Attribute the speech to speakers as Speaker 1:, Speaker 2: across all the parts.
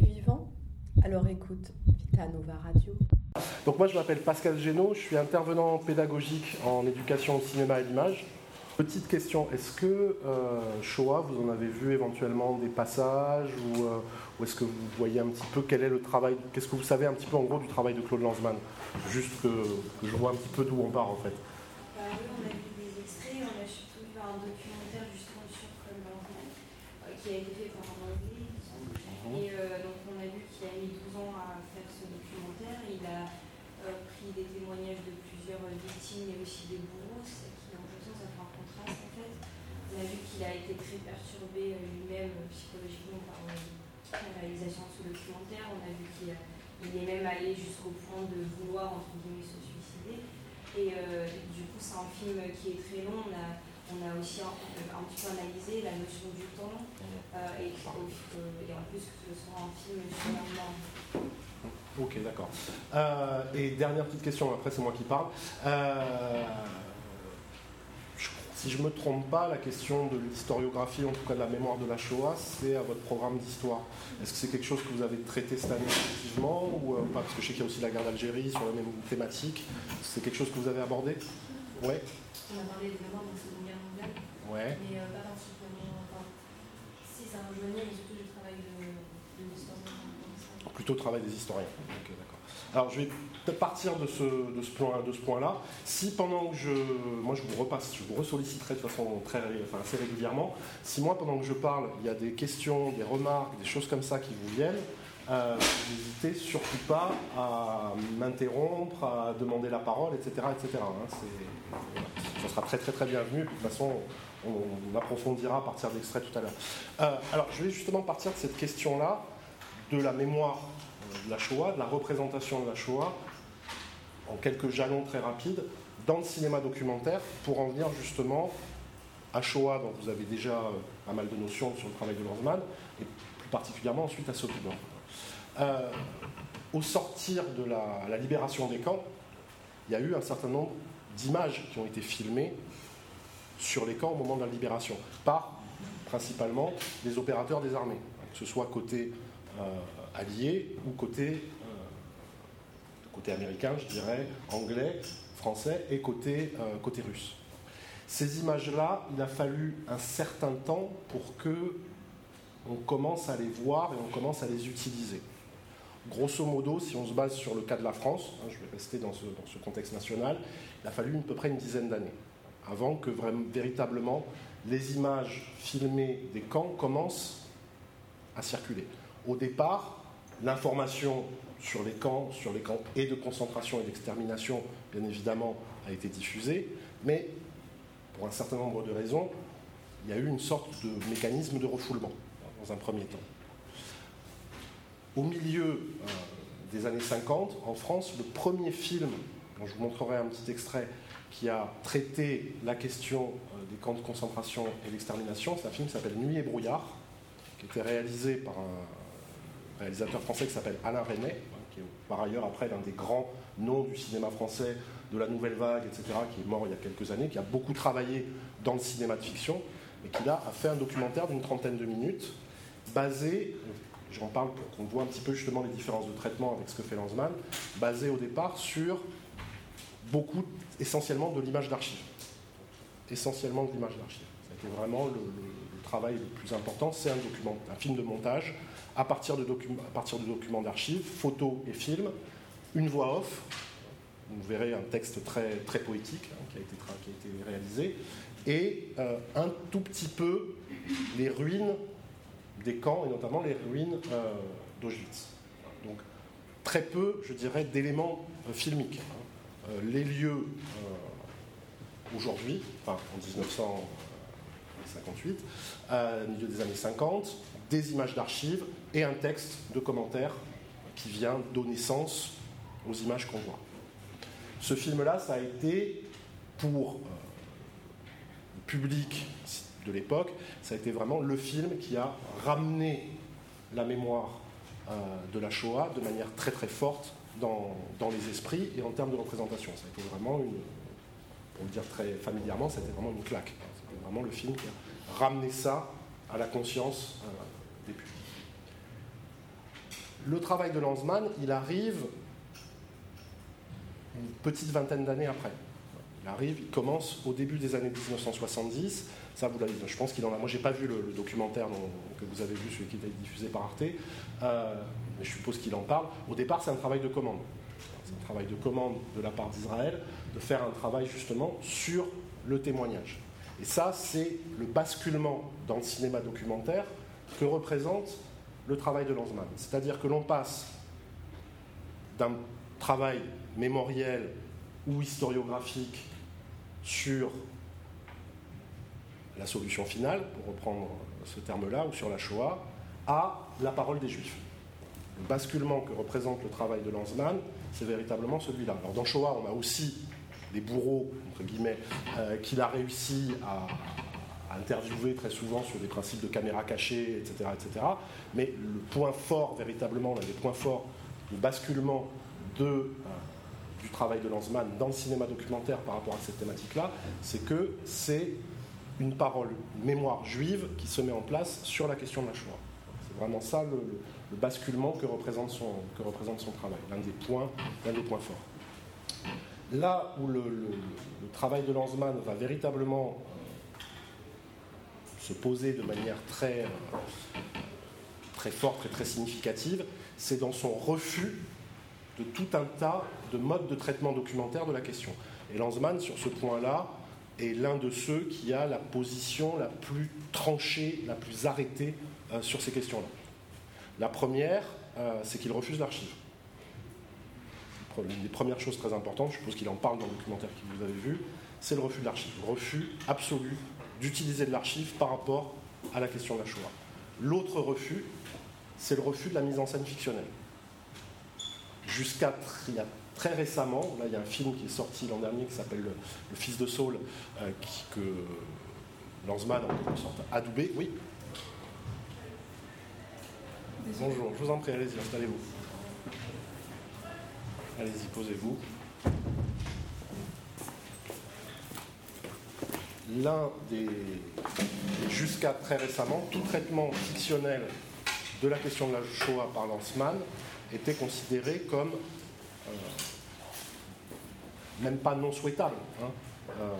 Speaker 1: Vivant Alors écoute Vita Nova Radio.
Speaker 2: Donc moi je m'appelle Pascal Génaud, je suis intervenant pédagogique en éducation au cinéma et l'image. Petite question, est-ce que euh, Shoah, vous en avez vu éventuellement des passages ou, euh, est-ce que vous voyez un petit peu quel est le travail, qu'est-ce que vous savez un petit peu en gros du travail de Claude Lanzmann? Juste que, que, je vois un petit peu d'où on part en fait.
Speaker 3: Bah oui, on a vu des extraits, on a surtout vu un documentaire justement sur Claude Lanzmann euh, qui a été fait par un anglais. Et euh, donc on a vu qu'il a mis 12 ans à faire ce documentaire. Il a euh, pris des témoignages de plusieurs victimes et aussi des bourreaux, ce qui en quelque sorte ça fait un contraste en fait. On a vu qu'il a été très perturbé euh, lui-même euh, psychologiquement par euh, la réalisation de ce documentaire. On a vu qu'il a- il est même allé jusqu'au point de vouloir entre guillemets se suicider. Et euh, du coup, c'est un film qui est très long. On a, on a aussi un, un petit peu analysé la notion du temps euh, et, que- et en plus que ce soit un film sur la mort.
Speaker 2: Ok, d'accord. Euh, et dernière petite question, après c'est moi qui parle. Euh, je- si je ne me trompe pas, la question de l'historiographie, en tout cas de la mémoire de la Shoah, c'est à votre programme d'histoire. Est-ce que c'est quelque chose que vous avez traité cette année effectivement ou euh, pas? Parce que je sais qu'il y a aussi la guerre d'Algérie sur la même thématique. C'est quelque chose que vous avez abordé? Ouais.
Speaker 4: On a parlé mémoires de la Seconde Guerre mondiale,
Speaker 2: Ouais.
Speaker 4: mais euh, pas particulièrement. Enfin, si ça rejoignait, mais surtout du travail de, de ça.
Speaker 2: Plutôt le travail des historiens. Ok, d'accord. Alors je vais peut-être partir de ce, de ce point, point-là. Si pendant que je, moi je vous repasse, je vous ressolliciterai de façon très, enfin, assez régulièrement. Si moi pendant que je parle, il y a des questions, des remarques, des choses comme ça qui vous viennent, euh, n'hésitez surtout pas à m'interrompre, à demander la parole, etc., etc. hein. Ça sera très très très bienvenu. De toute façon, on, on approfondira à partir d'extraits tout à l'heure. Euh, alors je vais justement partir de cette question-là de la mémoire euh, de la Shoah, de la représentation de la Shoah, en quelques jalons très rapides, dans le cinéma documentaire, pour en venir justement à Shoah, dont vous avez déjà euh, pas mal de notions sur le travail de Lanzmann, et plus particulièrement ensuite à Sobibor. Euh, au sortir de la, libération des camps, il y a eu un certain nombre d'images qui ont été filmées sur les camps au moment de la libération, par principalement les opérateurs des armées, que ce soit côté euh, allié ou côté, euh, côté américain, je dirais, anglais, français et côté, côté russe. Ces images-là, il a fallu un certain temps pour que on commence à les voir et on commence à les utiliser. Grosso modo, si on se base sur le cas de la France, hein, je vais rester dans ce, contexte national, il a fallu à peu près une dizaine d'années avant que véritablement les images filmées des camps commencent à circuler. Au départ, l'information sur les camps, sur les camps et de concentration et d'extermination, bien évidemment, a été diffusée, mais pour un certain nombre de raisons, il y a eu une sorte de mécanisme de refoulement dans un premier temps. Au milieu euh, des années 50, en France, le premier film, dont je vous montrerai un petit extrait, qui a traité la question euh, des camps de concentration et d'extermination, c'est un film qui s'appelle Nuit et brouillard, qui était réalisé par un réalisateur français qui s'appelle Alain Resnais, hein, qui est par ailleurs après l'un des grands noms du cinéma français, de la nouvelle vague, etc., qui est mort il y a quelques années, qui a beaucoup travaillé dans le cinéma de fiction, et qui là a fait un documentaire d'une trentaine de minutes, basé, j'en parle pour qu'on voit un petit peu justement les différences de traitement avec ce que fait Lanzmann, basé au départ sur beaucoup, essentiellement de l'image d'archives. Essentiellement de l'image a été vraiment le, le- le travail le plus important. C'est un, document, un film de montage à partir de, à partir documents d'archives, photos et films, une voix off. Vous verrez un texte très, très poétique hein, qui, a été qui a été réalisé. Et euh, un tout petit peu les ruines des camps, et notamment les ruines euh, d'Auschwitz. Donc très peu, je dirais, d'éléments euh, filmiques. hein. Euh, les lieux aujourd'hui, enfin en 1958, euh, au milieu des années 50, des images d'archives et un texte de commentaires qui vient donner sens aux images qu'on voit. Ce film-là, ça a été pour le public de l'époque, ça a été vraiment le film qui a ramené la mémoire euh, de la Shoah de manière très très forte dans, les esprits et en termes de représentation. Ça a été vraiment une, pour le dire très familièrement, c'était vraiment une claque. C'était vraiment le film qui a ramené ça à la conscience euh, des publics. le travail de Lanzmann, il arrive une petite vingtaine d'années après. Il arrive, il commence au début des années 1970. Ça, vous l'avez Je pense qu'il en a. Moi, j'ai pas vu le, documentaire que vous avez vu, celui qui été diffusé par Arte, euh, mais je suppose qu'il en parle. Au départ, c'est un travail de commande. C'est un travail de commande de la part d'Israël de faire un travail justement sur le témoignage. Et ça, c'est le basculement dans le cinéma documentaire que représente le travail de Lanzmann. C'est-à-dire que l'on passe d'un travail mémoriel ou historiographique sur la solution finale, pour reprendre ce terme-là, ou sur la Shoah, à la parole des Juifs. Le basculement que représente le travail de Lanzmann, c'est véritablement celui-là. Alors dans Shoah, on a aussi des bourreaux, entre guillemets, euh, qu'il a réussi à, interviewer très souvent sur des principes de caméra cachée, etc., etc. Mais le point fort, véritablement, l'un des points forts du basculement de, euh, du travail de Lanzmann dans le cinéma documentaire par rapport à cette thématique-là, c'est que c'est une parole, une mémoire juive qui se met en place sur la question de la Shoah. C'est vraiment ça le, basculement que représente son, travail, l'un des, points, forts. Là où le, travail de Lanzmann va véritablement se poser de manière très, très forte et très significative, c'est dans son refus de tout un tas de modes de traitement documentaire de la question. Et Lanzmann, sur ce point-là, est l'un de ceux qui a la position la plus tranchée, la plus arrêtée euh, sur ces questions-là. La première, euh, c'est qu'il refuse l'archive. Une des premières choses très importantes, je suppose qu'il en parle dans le documentaire que vous avez vu, c'est le refus de l'archive. Refus absolu d'utiliser de l'archive par rapport à la question de la Shoah. L'autre refus, c'est le refus de la mise en scène fictionnelle. Jusqu'à très récemment, là il y a un film qui est sorti l'an dernier qui s'appelle le, Fils de Saul, euh, que Lanzmann en quelque sorte a doublé. Oui Bonjour, je vous en prie, allez-y, installez-vous. Allez-y, posez-vous. L'un des. Jusqu'à très récemment, tout traitement fictionnel de la question de la Shoah par Lanzmann était considéré comme même pas non souhaitable, hein, euh,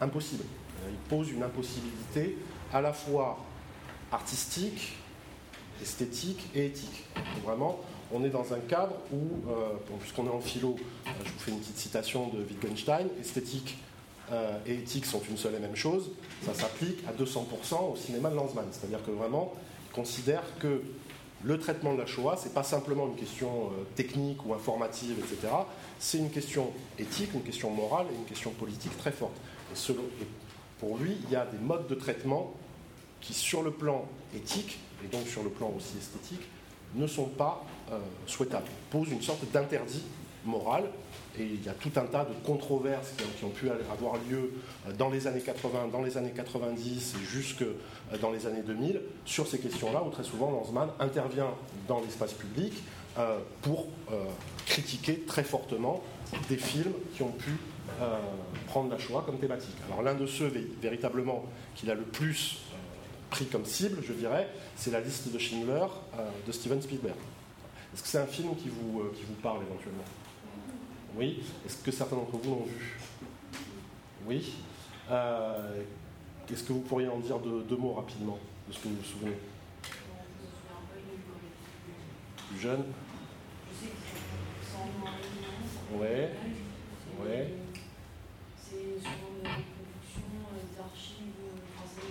Speaker 2: impossible. Il pose une impossibilité à la fois artistique, esthétique et éthique. vraiment, on est dans un cadre où, euh, puisqu'on est en philo, je vous fais une petite citation de Wittgenstein, esthétique et éthique sont une seule et même chose, ça s'applique à 200% au cinéma de Lanzmann. C'est-à-dire que vraiment, il considère que le traitement de la Shoah, ce n'est pas simplement une question euh, technique ou informative, etc. C'est une question éthique, une question morale et une question politique très forte. Et, pour lui, il y a des modes de traitement qui, sur le plan éthique, et donc sur le plan aussi esthétique, ne sont pas euh, souhaitables, posent une sorte d'interdit moral et il y a tout un tas de controverses qui ont, pu avoir lieu euh, dans les années 80, dans les années 90 et jusque euh, dans les années 2000 sur ces questions-là, où très souvent Lanzmann intervient dans l'espace public euh, pour critiquer très fortement des films qui ont pu prendre la Shoah comme thématique. Alors l'un de ceux véritablement qu'il a le plus pris comme cible, je dirais, c'est la liste de Schindler de Steven Spielberg. Est-ce que c'est un film qui vous, qui vous parle éventuellement? Oui. Est-ce que certains d'entre vous l'ont vu? Oui. Euh, Est-ce que vous pourriez en dire deux, mots rapidement de ce que vous vous souvenez? Plus jeune? Ouais. Ouais.
Speaker 4: C'est souvent des reproductions des archives, enfin,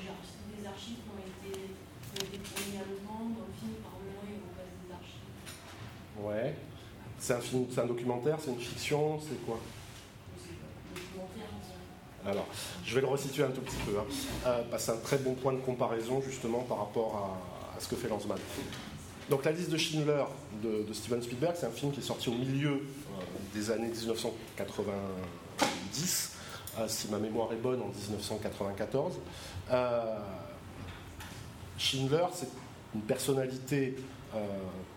Speaker 4: des archives qui ont été, qui ont été tournées à l'OTAN, dans le film, par moment, ils repassent des archives.
Speaker 2: Ouais. C'est un film, c'est un documentaire, c'est une fiction, c'est quoi alors, je vais le resituer un tout petit peu. Hein. Euh, c'est un très bon point de comparaison justement par rapport à, ce que fait Lanzmann. Donc, La liste de Schindler de, Steven Spielberg, c'est un film qui est sorti au milieu euh, des années 1990, euh, si ma mémoire est bonne, en 1994. Schindler, c'est une personnalité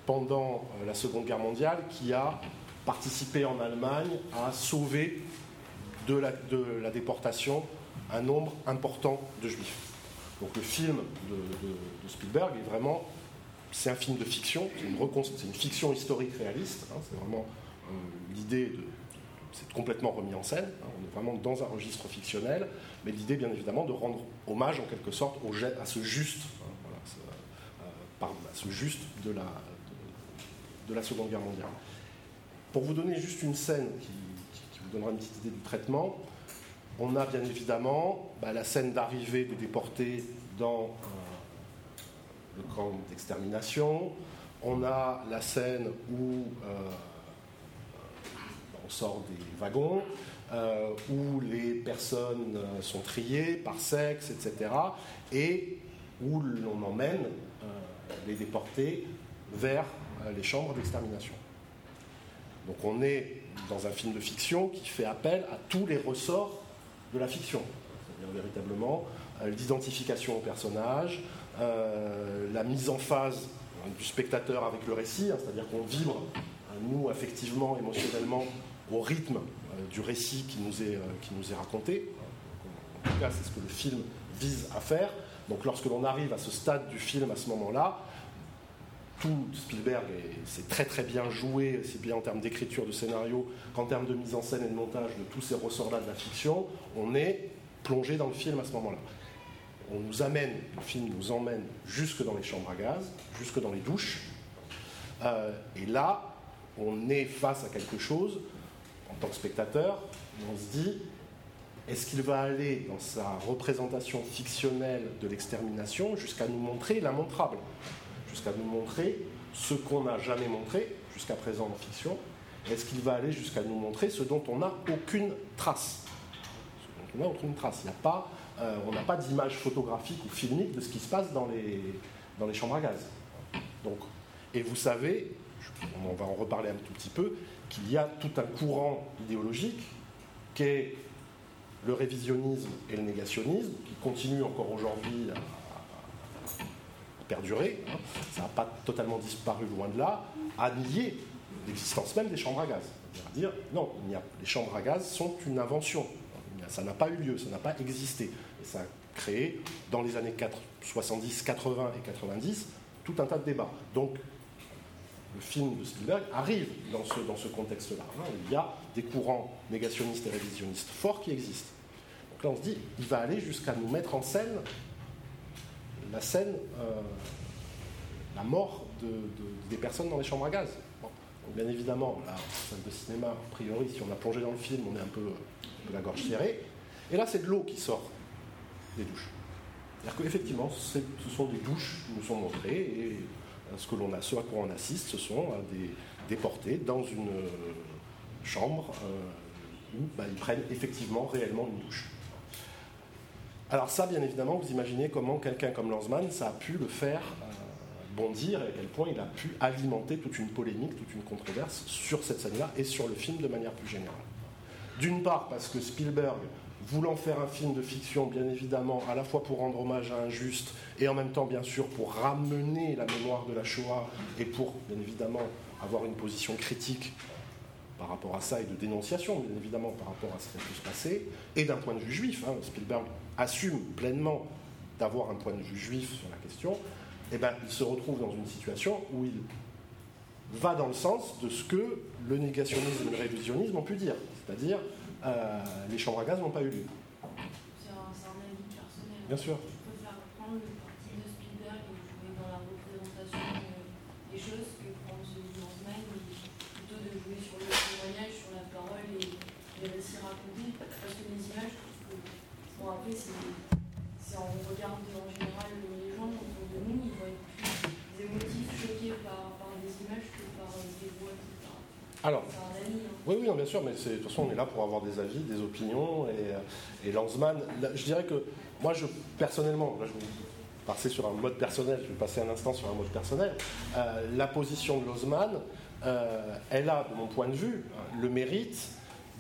Speaker 2: pendant euh, la Seconde Guerre mondiale qui a participé en Allemagne à sauver de la, déportation un nombre important de juifs. Donc le film de, Spielberg est vraiment c'est un film de fiction, c'est une, fiction historique réaliste. Hein, c'est vraiment euh, l'idée de. C'est complètement remis en scène. Hein, on est vraiment dans un registre fictionnel, mais l'idée, bien évidemment, de rendre hommage en quelque sorte à ce juste, hein, euh, à ce juste de la, de, la Seconde Guerre mondiale. Pour vous donner juste une scène qui, vous donnera une petite idée du traitement, on a bien évidemment bah, la scène d'arrivée des déportés dans euh, le camp d'extermination. On a la scène où euh, on sort des wagons, euh, où les personnes sont triées par sexe, etc. Et où l'on emmène les déportés vers les chambres d'extermination. Donc on est dans un film de fiction qui fait appel à tous les ressorts de la fiction. C'est-à-dire véritablement euh, l'identification au personnage, euh, la mise en phase hein, du spectateur avec le récit, hein, c'est-à-dire qu'on vibre, hein, nous, affectivement, émotionnellement, au rythme euh, du récit qui nous est, qui nous est raconté. En tout cas, c'est ce que le film vise à faire. Donc lorsque l'on arrive à ce stade du film, à ce moment-là, tout Spielberg, c'est très très bien joué, c'est bien en termes d'écriture de scénario qu'en termes de mise en scène et de montage de tous ces ressorts-là de la fiction, on est plongé dans le film à ce moment-là. On nous amène, le film nous emmène jusque dans les chambres à gaz, jusque dans les douches, euh, et là, on est face à quelque chose, en tant que spectateur, on se dit, est-ce qu'il va aller dans sa représentation fictionnelle de l'extermination jusqu'à nous montrer l'immontrable jusqu'à nous montrer ce qu'on n'a jamais montré jusqu'à présent en fiction Est-ce qu'il va aller jusqu'à nous montrer ce dont on n'a aucune trace? Ce dont on n'a aucune trace. Il a pas, euh, on n'a pas d'image photographique ou filmique de ce qui se passe dans les, dans les chambres à gaz. Donc, et vous savez, on va en reparler un tout petit peu, qu'il y a tout un courant idéologique qui est le révisionnisme et le négationnisme, qui continue encore aujourd'hui à perdurer, hein, ça n'a pas totalement disparu loin de là, à nier l'existence même des chambres à gaz. C'est-à-dire dire, non, il a, les chambres à gaz sont une invention. Ça n'a pas eu lieu, ça n'a pas existé. Et ça a créé, dans les années 70, 80 et 90, tout un tas de débats. Donc, le film de Spielberg arrive dans ce, dans ce contexte-là. Hein. Il y a des courants négationnistes et révisionnistes forts qui existent. Donc là, on se dit, il va aller jusqu'à nous mettre en scène la scène, euh, la mort des personnes dans les chambres à gaz. bien évidemment, la scène de cinéma, a priori, si on a plongé dans le film, on est un peu de la gorge serrée. Et là, c'est de l'eau qui sort des douches. C'est-à-dire qu'effectivement, ce sont des douches qui nous sont montrées, et euh, ce, que a, ce à quoi on assiste, ce sont euh, des déportés dans une chambre où bah, ils prennent effectivement, réellement une douche. Alors ça, bien évidemment, vous imaginez comment quelqu'un comme Lanzmann, ça a pu le faire euh, bondir et à quel point il a pu alimenter toute une polémique, toute une controverse sur cette scène-là et sur le film de manière plus générale. D'une part parce que Spielberg, voulant faire un film de fiction, bien évidemment, à la fois pour rendre hommage à un juste et en même temps, bien sûr, pour ramener la mémoire de la Shoah et pour, bien évidemment, avoir une position critique par rapport à ça et de dénonciation, bien évidemment, par rapport à ce qui a pu se passer, et d'un point de vue juif. Hein, Spielberg assume pleinement d'avoir un point de vue juif sur la question, eh ben, il se retrouve dans une situation où il va dans le sens de ce que le négationnisme et le révisionnisme ont pu dire, c'est-à-dire euh, les chambres à gaz n'ont pas eu lieu.
Speaker 4: C'est un, avis personnel.
Speaker 2: Bien sûr.
Speaker 4: Si on regarde en général les gens autour de nous, ils vont être plus émotifs, choqués par, des images que par des voix, etc.
Speaker 2: Alors, hein. oui, oui, bien sûr, mais de toute façon, on est là pour avoir des avis, des opinions. Et, et Lanzmann, je dirais que moi, je, personnellement, là, je vais passer sur un mode personnel, je vais passer un instant sur un mode personnel. Euh, la position de Lanzmann, euh, elle a, de mon point de vue, le mérite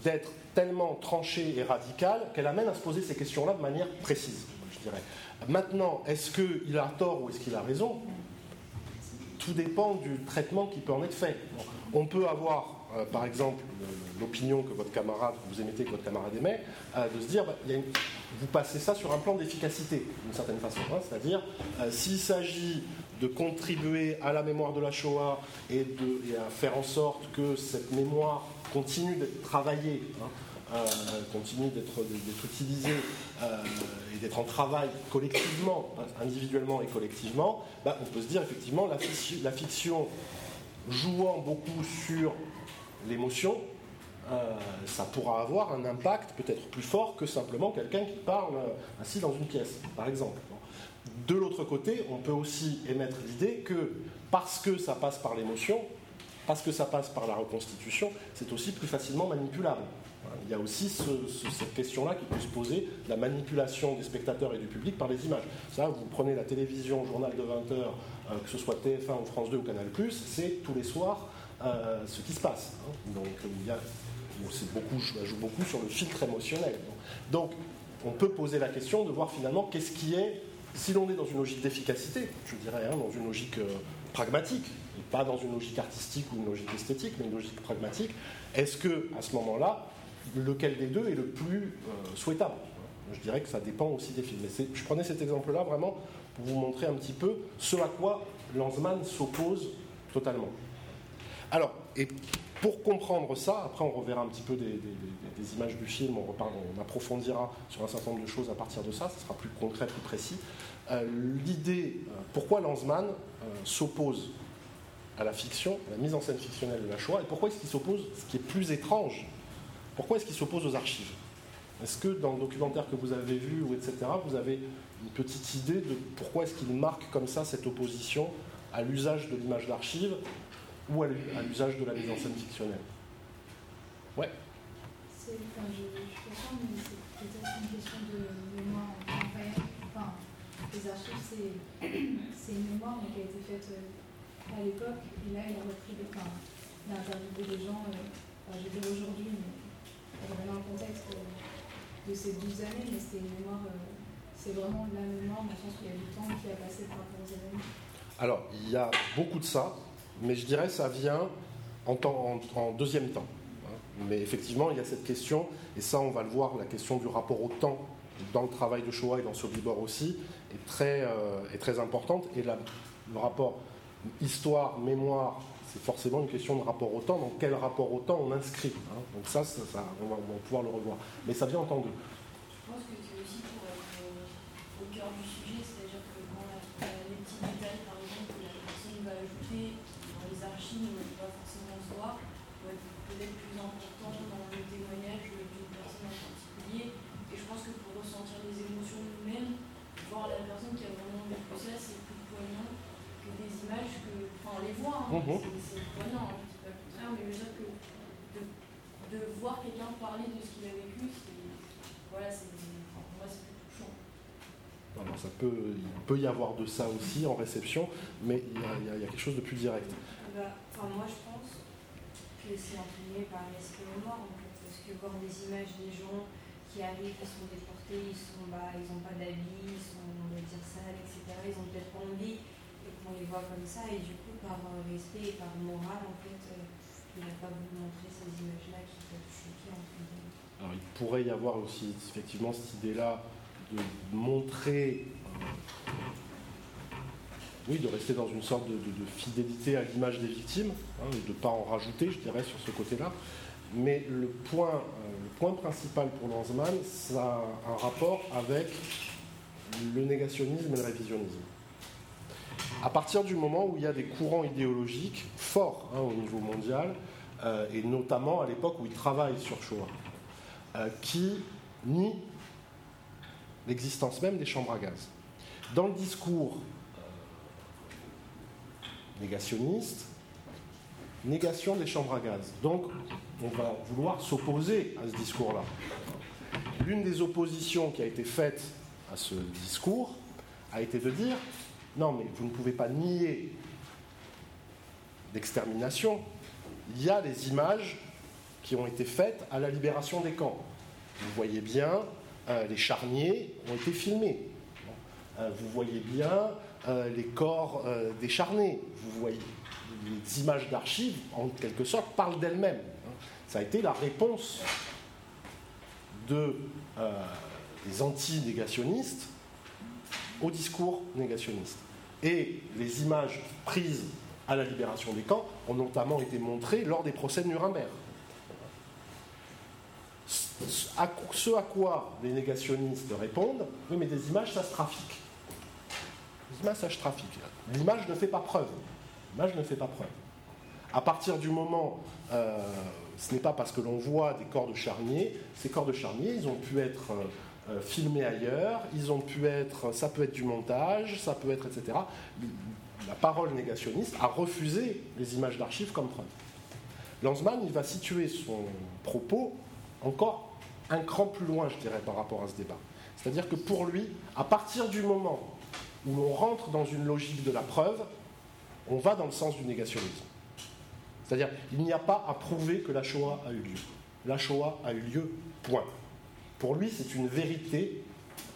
Speaker 2: d'être tellement tranchée et radicale qu'elle amène à se poser ces questions-là de manière précise, je dirais. Maintenant, est-ce qu'il a tort ou est-ce qu'il a raison? Tout dépend du traitement qui peut en être fait. On peut avoir par exemple, l'opinion que votre camarade, que vous émettez, que votre camarade émet, de se dire, bah, vous passez ça sur un plan d'efficacité, d'une certaine façon. Hein. C'est-à-dire, s'il s'agit de contribuer à la mémoire de la Shoah et, de, à faire en sorte que cette mémoire continue d'être travaillée, hein, euh, continue d'être utilisée euh, et d'être en travail collectivement, individuellement et collectivement, bah, on peut se dire effectivement la fiction, la fiction jouant beaucoup sur l'émotion, euh, ça pourra avoir un impact peut-être plus fort que simplement quelqu'un qui parle assis dans une pièce, par exemple. De l'autre côté, on peut aussi émettre l'idée que parce que ça passe par l'émotion, parce que ça passe par la reconstitution, c'est aussi plus facilement manipulable. Il y a aussi cette question-là qui peut se poser, la manipulation des spectateurs et du public par les images. Ça, vous prenez la télévision, journal de 20h, euh, que ce soit TF1 ou France 2 ou Canal+, c'est tous les soirs euh, ce qui se passe. Hein. Donc, il y a, beaucoup, je joue beaucoup sur le filtre émotionnel. Donc, on peut poser la question de voir finalement qu'est-ce qui est si l'on est dans une logique d'efficacité, je dirais, hein, dans une logique euh, pragmatique, et pas dans une logique artistique ou une logique esthétique, mais une logique pragmatique, est-ce que à ce moment-là, lequel des deux est le plus euh, souhaitable Je dirais que ça dépend aussi des films. Mais je prenais cet exemple-là vraiment pour vous montrer un petit peu ce à quoi Lanzmann s'oppose totalement. Alors, et pour comprendre ça, après on reverra un petit peu des, images du film, on, on, approfondira sur un certain nombre de choses à partir de ça, ce sera plus concret, plus précis. Euh, l'idée, euh, pourquoi Lanzmann s'oppose à la fiction, à la mise en scène fictionnelle de la Shoah, et pourquoi est-ce qu'il s'oppose, ce qui est plus étrange, pourquoi est-ce qu'il s'oppose aux archives Est-ce que dans le documentaire que vous avez vu, ou etc., vous avez une petite idée de pourquoi est-ce qu'il marque comme ça cette opposition à l'usage de l'image d'archive ou à l'usage de la mise en scène fictionnelle? Ouais
Speaker 4: C'est, je, je comprends, mais c'est peut-être une question de mémoire Enfin, les archives, c'est, c'est une mémoire qui a été faite euh, à l'époque, et là, il a repris des. Enfin, il a interviewé des gens, euh, je vais dire aujourd'hui, mais vraiment le contexte euh, de ces 12 années, mais c'était une mémoire. c'est vraiment la mémoire, dans le sens où il y a du temps qui a passé par rapport aux événements.
Speaker 2: Alors, il y a beaucoup de ça mais je dirais ça vient en, deuxième temps. Hein. Mais effectivement, il y a cette question, et ça on va le voir, la question du rapport au temps dans le travail de Shoah et dans Sobibor aussi, est très, euh, est très importante. Et le rapport histoire, mémoire, c'est forcément une question de rapport au temps. Dans quel rapport au temps on inscrit. Hein. Donc ça, on, va, pouvoir le revoir. Mais ça vient en temps
Speaker 4: peut,
Speaker 2: il peut y avoir de ça aussi en réception, mais il y, a, il y a quelque chose de plus direct
Speaker 3: enfin, moi je pense que c'est entraîné par l'esprit mémoire en fait, parce que voir des images des gens qui arrivent, qui sont déportés, ils sont bah, ils n'ont pas d'habits, ils sont on va dire sales, etc. Ils ont peut-être pas envie et qu'on les voit comme ça et du coup par respect et par morale en fait, euh, il n'a pas voulu montrer ces images-là qui peuvent choquer entre
Speaker 2: Alors il pourrait y avoir aussi effectivement cette idée-là de montrer oui, de rester dans une sorte de, fidélité à l'image des victimes, hein, de ne pas en rajouter, je dirais, sur ce côté-là. Mais le point, euh, le point principal pour Lanzmann, ça a un rapport avec le négationnisme et le révisionnisme. À partir du moment où il y a des courants idéologiques forts hein, au niveau mondial, euh, et notamment à l'époque où il travaille sur Shoah, euh, qui nient l'existence même des chambres à gaz. Dans le discours négationniste, négation des chambres à gaz. Donc, on va vouloir s'opposer à ce discours-là. L'une des oppositions qui a été faite à ce discours a été de dire non, mais vous ne pouvez pas nier l'extermination. Il y a des images qui ont été faites à la libération des camps. Vous voyez bien, euh, les charniers ont été filmés. Euh, vous voyez bien euh, les corps décharnés. Vous voyez. les images d'archives, en quelque sorte, parlent d'elles-mêmes. Ça a été la réponse de, euh, des anti-négationnistes au discours négationniste. Et les images prises à la libération des camps ont notamment été montrées lors des procès de Nuremberg. Ce à quoi les négationnistes répondent, oui mais des images ça se trafique. Se trafique. L'image ne fait pas preuve. L'image ne fait pas preuve. À partir du moment, euh, ce n'est pas parce que l'on voit des corps de charniers, ces corps de charniers, ils ont pu être euh, euh, filmés ailleurs, ils ont pu être, ça peut être du montage, ça peut être, etc. La parole négationniste a refusé les images d'archives comme preuve. Lanzmann, il va situer son propos encore un cran plus loin, je dirais, par rapport à ce débat. C'est-à-dire que pour lui, à partir du moment où l'on rentre dans une logique de la preuve, on va dans le sens du négationnisme. C'est-à-dire, il n'y a pas à prouver que la Shoah a eu lieu. La Shoah a eu lieu, point. Pour lui, c'est une vérité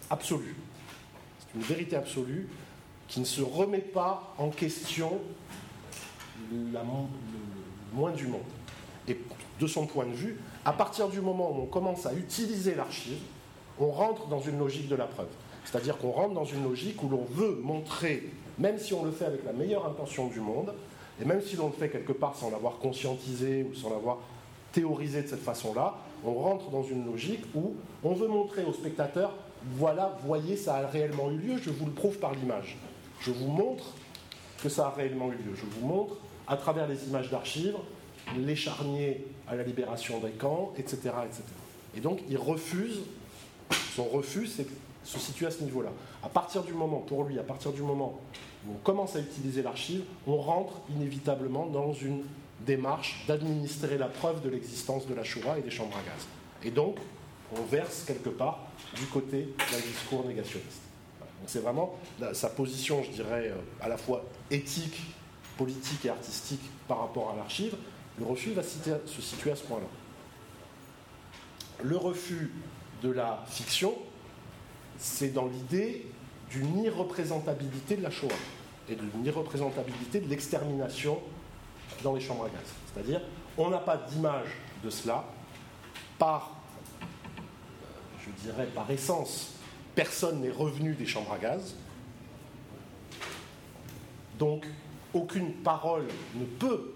Speaker 2: absolue. C'est une vérité absolue qui ne se remet pas en question le moins du monde. Et de son point de vue, à partir du moment où on commence à utiliser l'archive, on rentre dans une logique de la preuve. C'est-à-dire qu'on rentre dans une logique où l'on veut montrer, même si on le fait avec la meilleure intention du monde, et même si l'on le fait quelque part sans l'avoir conscientisé ou sans l'avoir théorisé de cette façon-là, on rentre dans une logique où on veut montrer aux spectateurs, voilà, voyez, ça a réellement eu lieu, je vous le prouve par l'image. Je vous montre que ça a réellement eu lieu. Je vous montre, à travers les images d'archives, les charniers à la libération des camps, etc. etc. Et donc, il refuse, son refus se situe à ce niveau-là. À partir du moment, pour lui, à partir du moment où on commence à utiliser l'archive, on rentre inévitablement dans une démarche d'administrer la preuve de l'existence de la Shoah et des chambres à gaz. Et donc, on verse quelque part du côté d'un discours négationniste. c'est vraiment sa position, je dirais, euh, à la fois éthique, politique et artistique par rapport à l'archive, le refus va se situer à ce point-là. Le refus de la fiction, c'est dans l'idée d'une irreprésentabilité de la Shoah et d'une irreprésentabilité de l'extermination dans les chambres à gaz. C'est-à-dire, on n'a pas d'image de cela par, je dirais, par essence, personne n'est revenu des chambres à gaz. Donc, aucune parole ne peut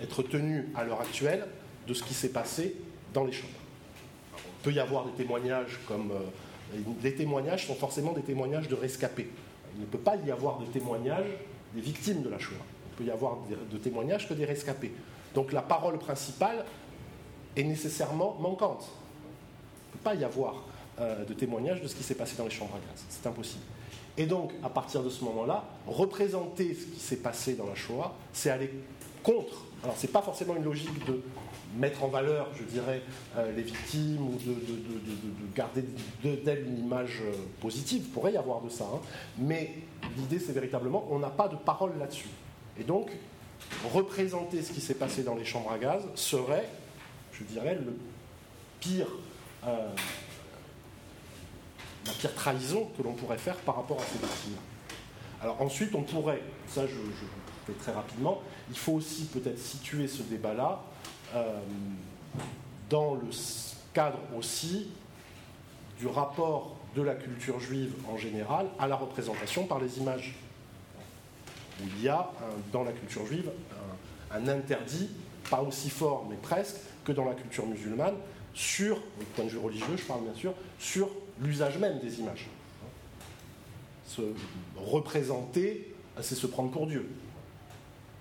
Speaker 2: être tenu à l'heure actuelle de ce qui s'est passé dans les chambres. Il peut y avoir des témoignages comme. Les témoignages sont forcément des témoignages de rescapés. Il ne peut pas y avoir de témoignages des victimes de la Shoah. Il peut y avoir de témoignages que des rescapés. Donc la parole principale est nécessairement manquante. Il ne peut pas y avoir euh, de témoignages de ce qui s'est passé dans les chambres à gaz. C'est impossible. Et donc, à partir de ce moment-là, représenter ce qui s'est passé dans la Shoah, c'est aller contre alors, ce n'est pas forcément une logique de mettre en valeur, je dirais, euh, les victimes ou de, garder d'elles une image euh, positive. Il pourrait y avoir de ça. Hein. Mais l'idée, c'est véritablement, on n'a pas de parole là-dessus. Et donc, représenter ce qui s'est passé dans les chambres à gaz serait, je dirais, le pire, euh, la pire trahison que l'on pourrait faire par rapport à ces victimes. Alors ensuite, on pourrait, ça je très rapidement. Il faut aussi peut-être situer ce débat-là dans le cadre aussi du rapport de la culture juive en général à la représentation par les images. Il y a dans la culture juive un, interdit, pas aussi fort mais presque, que dans la culture musulmane, sur, du point de vue religieux, je parle bien sûr, sur l'usage même des images. Se représenter, c'est se prendre pour Dieu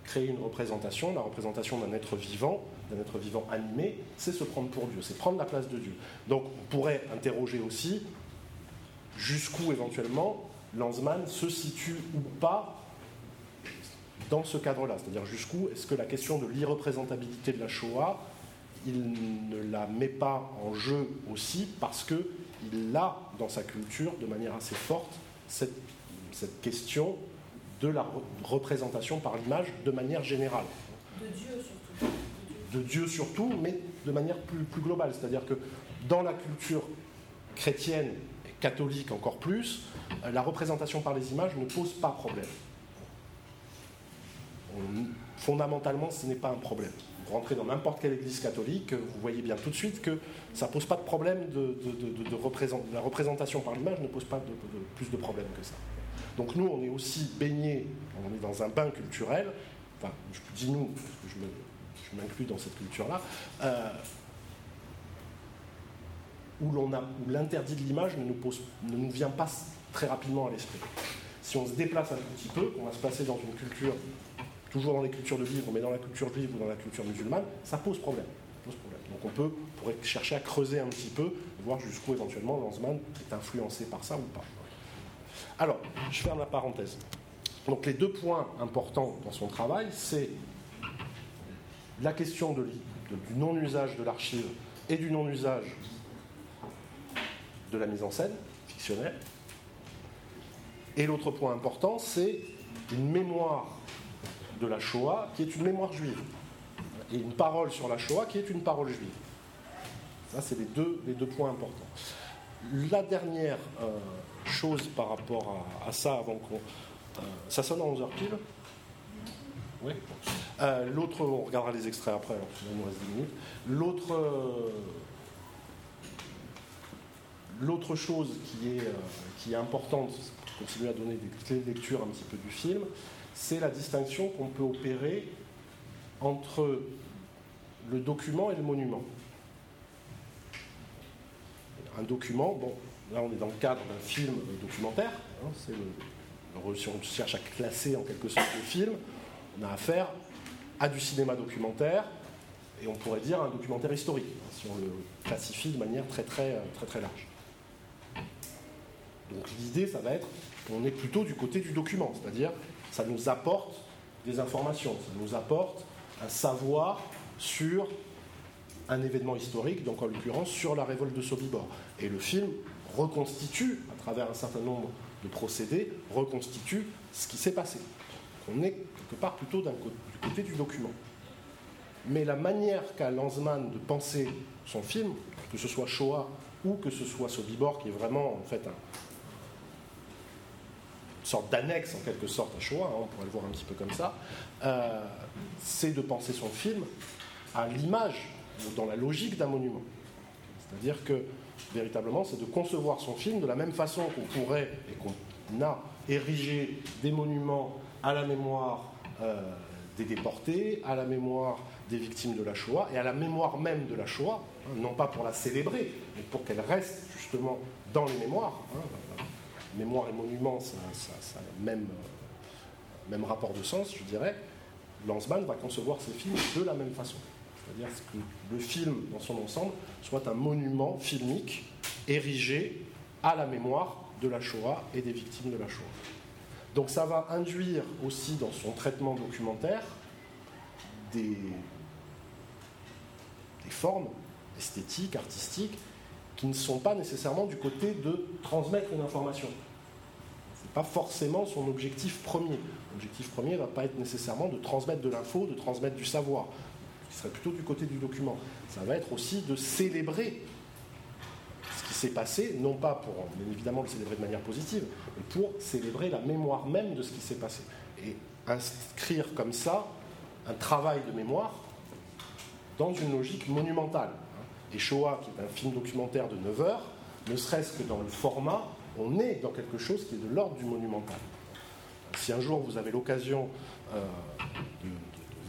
Speaker 2: créer une représentation, la représentation d'un être vivant, d'un être vivant animé, c'est se prendre pour Dieu, c'est prendre la place de Dieu. Donc on pourrait interroger aussi jusqu'où éventuellement Lanzmann se situe ou pas dans ce cadre-là. C'est-à-dire jusqu'où est-ce que la question de l'irreprésentabilité de la Shoah, il ne la met pas en jeu aussi parce qu'il a dans sa culture de manière assez forte cette, cette question de la représentation par l'image de manière générale.
Speaker 4: De Dieu surtout.
Speaker 2: De Dieu surtout, mais de manière plus, globale. C'est-à-dire que dans la culture chrétienne et catholique encore plus, euh, la représentation par les images ne pose pas problème. fondamentalement, ce n'est pas un problème. Vous rentrez dans n'importe quelle église catholique, vous voyez bien tout de suite que ça ne pose pas de problème de, la représentation par l'image ne pose pas plus de problèmes que ça. Donc nous, on est aussi baignés, on est dans un bain culturel, enfin, je dis nous, parce que je m'inclus dans cette culture-là, euh, où l'interdit de l'image ne, ne nous vient pas très rapidement à l'esprit. Si on se déplace un tout petit peu, on va se placer dans une culture, toujours dans les cultures de vivre, mais dans la culture juive ou dans la culture musulmane, ça pose problème. Donc on peut pourrait chercher à creuser un petit peu, voir jusqu'où éventuellement Lanzmann est influencé par ça ou pas. Alors, je ferme la parenthèse. Donc les deux points importants dans son travail, c'est la question du non-usage de l'archive et du non-usage de la mise en scène fictionnelle. Et l'autre point important, c'est une mémoire de la Shoah qui est une mémoire juive. Et une parole sur la Shoah qui est une parole juive. Ça, c'est les deux, les deux points importants. La dernière euh, chose par rapport à, ça, avant qu'on. Euh, ça sonne à 11h pile Oui. Euh, l'autre, on regardera les extraits après, il nous reste 10 minutes. L'autre. L'autre chose qui est, qui est importante continuer à donner des clés de lecture un petit peu du film, c'est la distinction qu'on peut opérer entre le document et le monument. Un document, bon, là on est dans le cadre d'un film documentaire, hein, le, on cherche à classer en quelque sorte le film, on a affaire à du cinéma documentaire, et on pourrait dire un documentaire historique, si on le classifie de manière très très très très large. Donc l'idée, ça va être, on est plutôt du côté du document, c'est-à-dire ça nous apporte des informations, ça nous apporte un savoir sur un événement historique, donc en l'occurrence sur la révolte de Sobibor. Et le film reconstitue, à travers un certain nombre de procédés, reconstitue ce qui s'est passé. On est part plutôt du côté du document. Mais la manière qu'a Lanzmann de penser son film, que ce soit Shoah ou que ce soit Sobibor, qui est vraiment en fait un, sorte d'annexe en quelque sorte à Shoah, hein, on pourrait le voir un petit peu comme ça, euh, c'est de penser son film à l'image, dans la logique d'un monument. C'est-à-dire que véritablement, c'est de concevoir son film de la même façon qu'on pourrait et qu'on a érigé des monuments à la mémoire des déportés, à la mémoire des victimes de la Shoah et à la mémoire même de la Shoah, hein, non pas pour la célébrer, mais pour qu'elle reste justement dans les mémoires. Hein, mémoire et monument, ça, ça, même, euh, même rapport de sens, je dirais. Lanzmann va concevoir ses films de la même façon. C'est-à-dire que le film, dans son ensemble, soit un monument filmique érigé à la mémoire de la Shoah et des victimes de la Shoah. Donc ça va induire aussi dans son traitement documentaire des, formes esthétiques, artistiques, qui ne sont pas nécessairement du côté de transmettre une information pas forcément son objectif premier. L'objectif premier ne va pas être nécessairement de transmettre de l'info, de transmettre du savoir, qui serait plutôt du côté du document. Ça va être aussi de célébrer ce s'est passé, non pas pour, bien évidemment, le célébrer de manière positive, mais pour célébrer la mémoire même de ce qui s'est passé. Et inscrire comme ça un travail de mémoire dans une logique monumentale. Et Shoah, qui est un film documentaire de 9 heures, ne serait-ce que dans le format, on est dans quelque chose qui est de l'ordre du monumental. Si un jour vous avez l'occasion euh, de,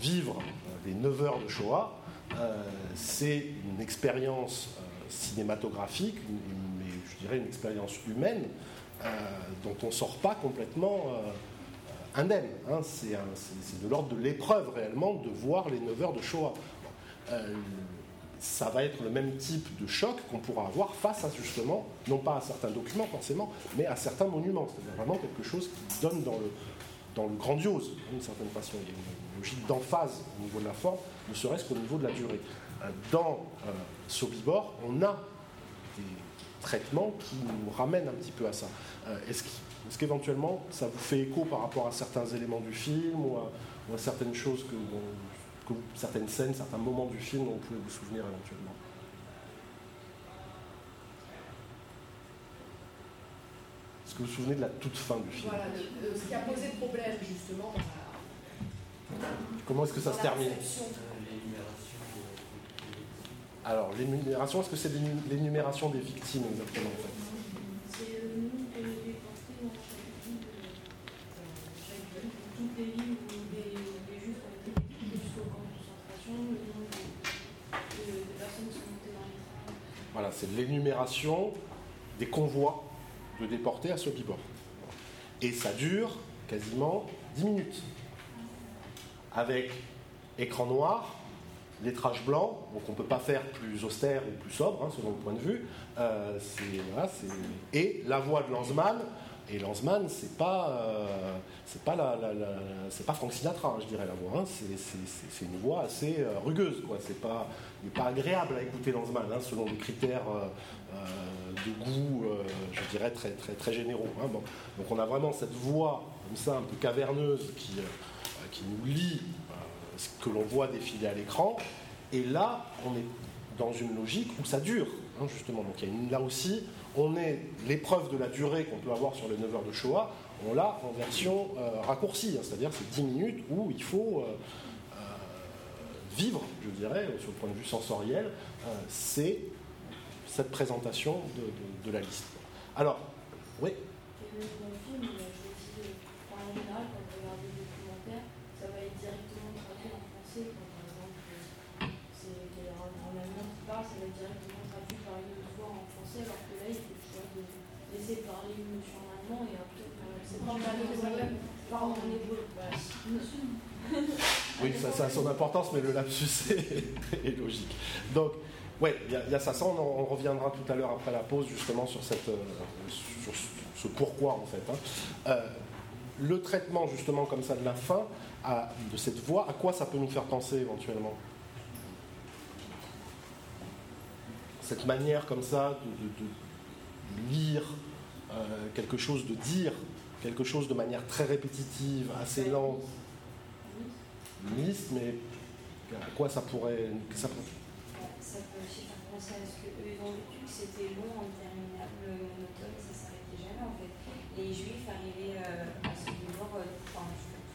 Speaker 2: vivre euh, les 9 heures de Shoah, euh, c'est une expérience cinématographique, mais je dirais une expérience humaine dont on ne sort pas complètement indemne. Hein. C'est de l'ordre de l'épreuve réellement de voir les 9 heures de Shoah ça va être le même type de choc qu'on pourra avoir face à justement, non pas à certains documents forcément, mais à certains monuments. C'est-à-dire vraiment quelque chose qui donne dans le, dans le grandiose, d'une certaine façon. Il y a une logique d'emphase au niveau de la forme, ne serait-ce qu'au niveau de la durée. Euh, dans euh, Sobibor, on a des traitements qui nous ramènent un petit peu à ça. Euh, est-ce qu'éventuellement ça vous fait écho par rapport à certains éléments du film ou à, certaines choses que certaines scènes, certains moments du film dont vous pouvez vous souvenir éventuellement? Est-ce que vous vous souvenez de la toute fin du film?
Speaker 1: Voilà, ce qui a posé problème justement
Speaker 2: Comment est-ce que ça se termine? Alors, l'énumération, est-ce que c'est l'énumération des victimes exactement en fait? Voilà, c'est l'énumération des convois de déportés à Sobibor. Et ça dure quasiment 10 minutes. Avec écran noir, lettrage blanc, donc on ne peut pas faire plus austère ou plus sobre, hein, selon le point de vue. Euh, et la voix de Lanzmann, et Lanzmann, c'est pas, euh, pas, la, pas Frank Sinatra, hein, je dirais, la voix. hein. C'est, une voix assez euh, rugueuse, quoi. C'est pas, il n'est pas agréable à écouter Lanzmann, selon des critères de goût, je dirais, très, très, généraux. Donc on a vraiment cette voix, comme ça, un peu caverneuse, qui, qui nous ce que l'on voit défiler à l'écran. Et là, on est dans une logique où ça dure, hein, justement. Donc là aussi, on est l'épreuve de la durée qu'on peut avoir sur les 9 heures de Shoah, on l'a en version euh, raccourcie, hein, c'est-à-dire c'est 10 minutes où il faut euh, euh, vivre, je dirais, sur le point de vue sensoriel, c'est cette présentation de la liste. Alors, oui,
Speaker 4: Et le, dans le film, il a choisi, euh, enfin, en général, quand vous regardez des documentaires, ça va être directement traduit en français. Quand, par exemple, euh, c'est qu'il y a un, un allemand qui parle, ça va être directement traduit par une autre voix en français, alors que là, il faut choix de laisser parler une notion en allemand et après, euh, c'est pas mal Pardon, en hébreu. Voilà.
Speaker 2: Oui, ça, ça a son importance, mais le lapsus est, est logique. Donc, ouais, il y, a- il y a ça. Ça, on, en- on reviendra tout à l'heure après la pause, justement, sur, cette, euh, sur ce pourquoi, en fait. hein. Euh, le traitement, justement, comme ça, de la fin, à- de cette voix, à quoi ça peut nous faire penser, éventuellement? Cette manière, comme ça, de, de- de lire euh, quelque chose, de dire quelque chose de manière très répétitive, assez lente, une liste, mais à quoi ça pourrait. ça
Speaker 3: peut aussi faire penser à ce qu'eux ils ont vécu, que c'était long, interminable, monotone, et ça s'arrêtait jamais en fait. Les juifs arrivaient euh, à se voir enfin,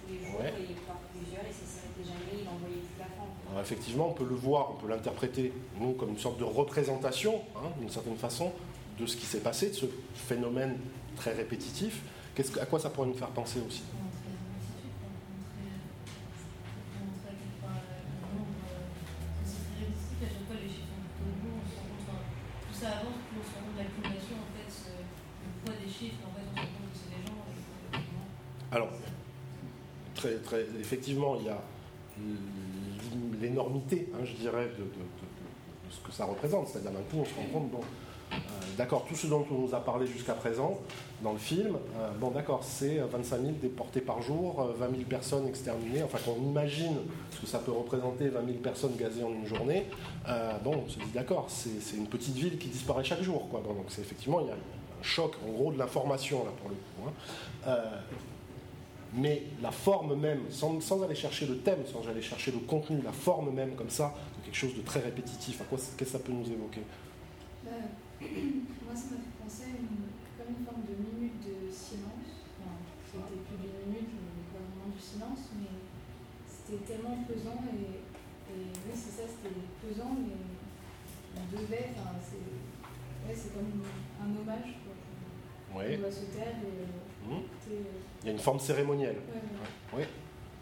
Speaker 3: tous les jours
Speaker 2: Ouais.
Speaker 3: et par plusieurs et ça s'arrêtait jamais, ils n'en voyaient plus la fin. en fait.
Speaker 2: Alors effectivement, on peut le voir, on peut l'interpréter, nous, comme une sorte de représentation, hein, d'une certaine façon, de ce qui s'est passé, de ce phénomène très répétitif. Qu'est-ce que- à quoi ça pourrait nous faire penser aussi Alors, très, très, effectivement, il y a l'énormité, hein, je dirais, de, de- de- de ce que ça représente. C'est-à-dire, d'un coup, on se rend compte, bon, d'accord, tout ce dont on nous a parlé jusqu'à présent dans le film, euh, bon, d'accord, c'est 25 000 déportés par jour, euh, 20 000 personnes exterminées, enfin, qu'on imagine ce que ça peut représenter, 20 000 personnes gazées en une journée, euh, bon, on se dit, d'accord, c'est une petite ville qui disparaît chaque jour, donc, c'est effectivement, il y a un choc, en gros, de l'information, là, pour le coup. hein. Euh, mais la forme même, sans, aller chercher le thème, sans aller chercher le contenu, la forme même comme ça, quelque chose de très répétitif, à quoi qu'est-ce que ça peut nous évoquer?
Speaker 5: Moi, ça m'a fait penser à une, comme une forme de minute de silence. Enfin, c'était plus d'une minute, mais pas vraiment du silence, mais c'était tellement pesant et, et oui, c'est ça, c'était pesant, mais on devait, enfin, c'est ouais, c'est comme un hommage, quoi.
Speaker 2: Oui.
Speaker 5: On doit se taire et
Speaker 2: Mhm.
Speaker 5: écouter, euh,
Speaker 2: Il y a une forme cérémonielle.
Speaker 5: ouais, ouais.
Speaker 2: Oui.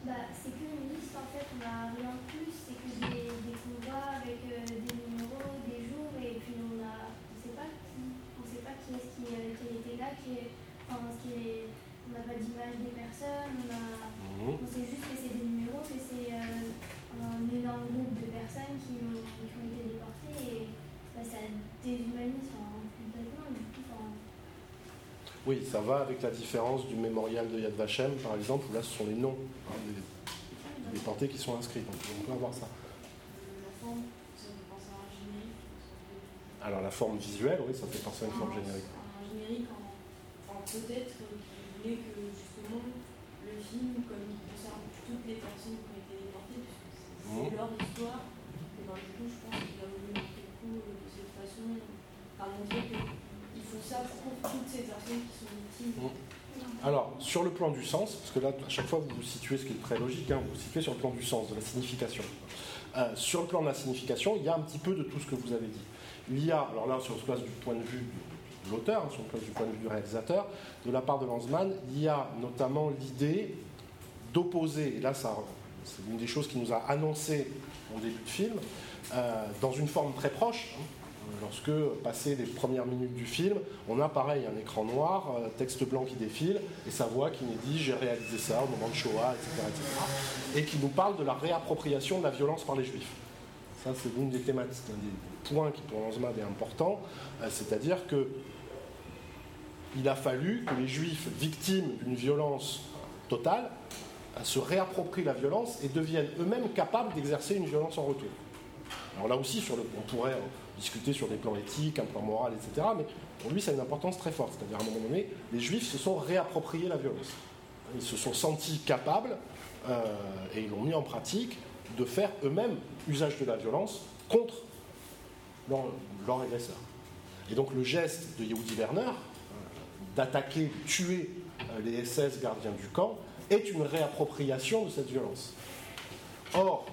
Speaker 6: Bah, c'est qu'une liste en fait, on n'a rien de plus, c'est que des, des combats avec euh, des numéros, des jours, et puis on a, on sait pas qui, on sait pas qui est-ce qui, euh, qui était là, qui est, on n'a pas d'image des personnes, on, a,
Speaker 2: Mhm.
Speaker 6: on sait juste que c'est des numéros, que c'est euh, un énorme groupe de personnes qui ont, qui ont été déportées, et bah, ça déshumanise enfin, complètement, du coup, enfin,
Speaker 2: Oui, ça va avec la différence du mémorial de Yad Vashem, par exemple, où là, ce sont les noms hein, des, déportés qui sont inscrits. Donc, on peut avoir ça.
Speaker 4: La forme, ça fait penser à un générique. ça fait-
Speaker 2: Alors, la forme visuelle, oui, ça fait penser à une forme générique.
Speaker 4: Un générique, peut-être qu'il voulait que justement le film, comme il concerne toutes les personnes qui ont été déportées, puisque c'est c'est leur histoire, et ben, du coup, je pense qu'il a voulu le coup euh, de cette façon, à montrer qu'ils font ça pour toutes ces personnes qui sont victimes.
Speaker 2: Mhm. Alors, sur le plan du sens, parce que là, à chaque fois, vous vous situez, ce qui est très logique, hein, vous vous situez sur le plan du sens, de la signification. Euh, sur le plan de la signification, il y a un petit peu de tout ce que vous avez dit. Il y a, alors là, sur place du point de vue l'auteur, hein, du point de vue du réalisateur, de la part de Lanzmann, il y a notamment l'idée d'opposer, et là, c'est une des choses qui nous a annoncé en début de film, euh, dans une forme très proche. Hein, lorsque, passé les premières minutes du film, on a pareil un écran noir, euh, texte blanc qui défile, et sa voix qui nous dit j'ai réalisé ça au moment de Shoah, etc., etc. Et qui nous parle de la réappropriation de la violence par les juifs. Ça, c'est une des thématiques, un des points qui pour Lanzmann est important, euh, c'est-à-dire que il a fallu que les juifs victimes d'une violence totale se réapproprient la violence et deviennent eux-mêmes capables d'exercer une violence en retour. Alors là aussi, sur le, on pourrait discuter sur des plans éthiques, un plan moral, etc. Mais pour lui, ça a une importance très forte. C'est-à-dire, à un moment donné, les juifs se sont réappropriés la violence. Ils se sont sentis capables, euh, et ils l'ont mis en pratique, de faire eux-mêmes usage de la violence contre leur, leur agresseur. Et donc le geste de Yehudi Werner, euh, d'attaquer, tuer euh, les SS gardiens du camp, est une réappropriation de cette violence. Or,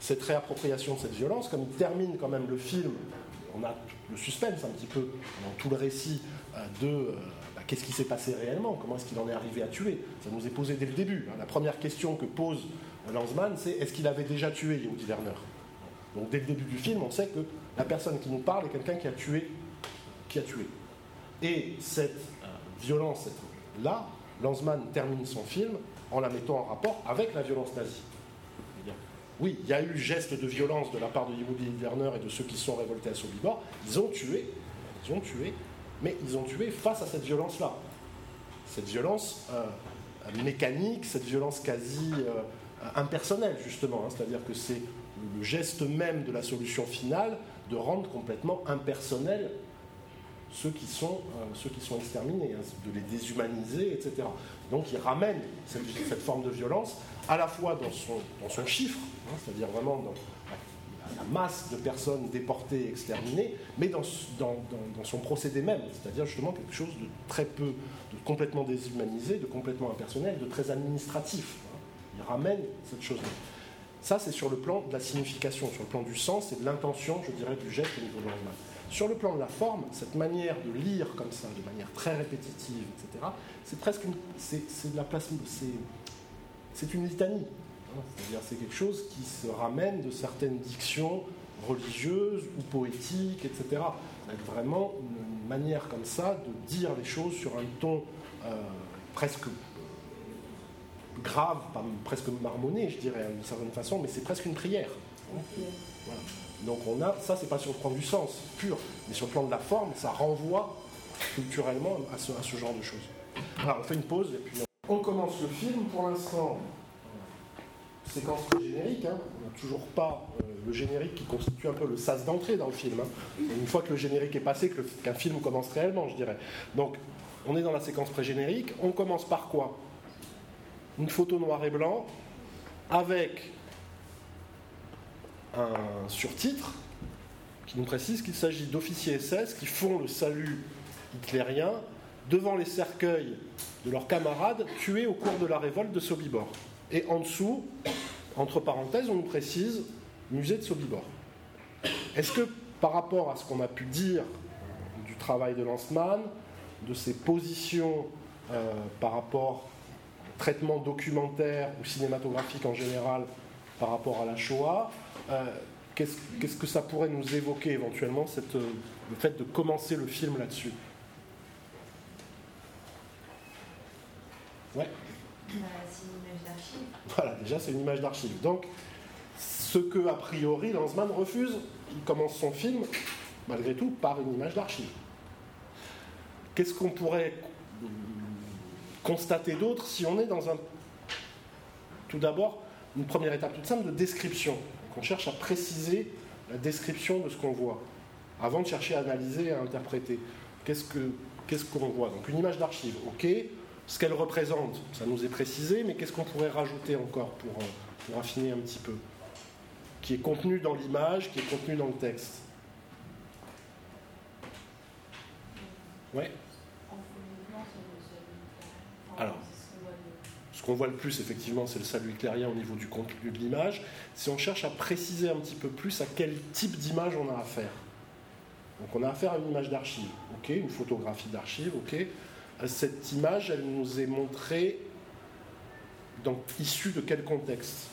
Speaker 2: cette réappropriation de cette violence, comme il termine quand même le film, on a le suspense un petit peu dans tout le récit euh, de bah, qu'est-ce qui s'est passé réellement, comment est-ce qu'il en est arrivé à tuer? Ça nous est posé dès le début. Hein. La première question que pose Lanzmann, c'est est-ce qu'il avait déjà tué Yehudi Werner? Donc dès le début du film, on sait que la personne qui nous parle est quelqu'un qui a tué, qui a tué. Et cette euh, violence, là, Lanzmann termine son film en la mettant en rapport avec la violence nazie. Oui, il y a eu geste de violence de la part de Yehudi Werner et de ceux qui sont révoltés à Sobibor. Ils ont tué, ils ont tué, mais ils ont tué face à cette violence-là. Cette violence euh, mécanique, cette violence quasi euh, impersonnelle, justement. Hein. C'est-à-dire que c'est le geste même de la solution finale de rendre complètement impersonnel ceux qui sont, euh, ceux qui sont exterminés, hein, de les déshumaniser, etc. Donc il ramène cette, forme de violence à la fois dans son, chiffre, hein, c'est-à-dire vraiment dans la masse de personnes déportées et exterminées, mais dans, dans, dans son procédé même, c'est-à-dire justement quelque chose de très peu, de complètement déshumanisé, de complètement impersonnel, de très administratif. Ramène cette chose-là. Ça, c'est sur le plan de la signification, sur le plan du sens et de l'intention, je dirais, du geste au niveau de l'engagement. Sur le plan de la forme, cette manière de lire comme ça, de manière très répétitive, etc., c'est presque une, c'est, de la place, c'est, une litanie. C'est-à-dire c'est quelque chose qui se ramène de certaines dictions religieuses ou poétiques, etc. Avec vraiment une manière comme ça de dire les choses sur un ton euh, presque grave, presque marmonné, je dirais, d'une certaine façon, mais c'est presque une prière. Voilà. Donc on a, ça c'est pas sur le plan du sens pur, mais sur le plan de la forme, ça renvoie culturellement à ce, à ce genre de choses. Alors on fait une pause et puis on commence le film pour l'instant. Séquence générique, hein. on n'a toujours pas euh, le générique qui constitue un peu le sas d'entrée dans le film. Hein. Une fois que le générique est passé, qu'un film commence réellement, je dirais. Donc on est dans la séquence pré-générique. On commence par quoi? Une photo noir et blanc avec un surtitre qui nous précise qu'il s'agit d'officiers SS qui font le salut hitlérien devant les cercueils de leurs camarades tués au cours de la révolte de Sobibor. Et en dessous, entre parenthèses, on nous précise musée de Sobibor. Est-ce que par rapport à ce qu'on a pu dire du travail de Lanzmann, de ses positions euh, par rapport traitement documentaire ou cinématographique en général par rapport à la Shoah, euh, qu'est-ce, que ça pourrait nous évoquer éventuellement, cette, euh, le fait de commencer le film là-dessus? Ouais
Speaker 1: bah, C'est une image d'archive.
Speaker 2: Voilà, déjà c'est une image d'archive. Donc, ce que a priori Lanzmann refuse, il commence son film, malgré tout, par une image d'archive. Qu'est-ce qu'on pourrait constater d'autre si on est dans un. Tout d'abord, une première étape toute simple de description. On cherche à préciser la description de ce qu'on voit, avant de chercher à analyser et à interpréter. Qu'est-ce qu'on qu'est-ce qu'on voit? Donc une image d'archive, ok. Ce qu'elle représente, ça nous est précisé, mais qu'est-ce qu'on pourrait rajouter encore pour, euh, pour affiner un petit peu? Qui est contenu dans l'image, qui est contenu dans le texte Ouais Alors, ce qu'on voit le plus, effectivement, c'est le salut éclairien au niveau du contenu de l'image. Si on cherche à préciser un petit peu plus à quel type d'image on a affaire. Donc on a affaire à une image d'archive, ok, une photographie d'archive, ok. Cette image, elle nous est montrée donc issue de quel contexte?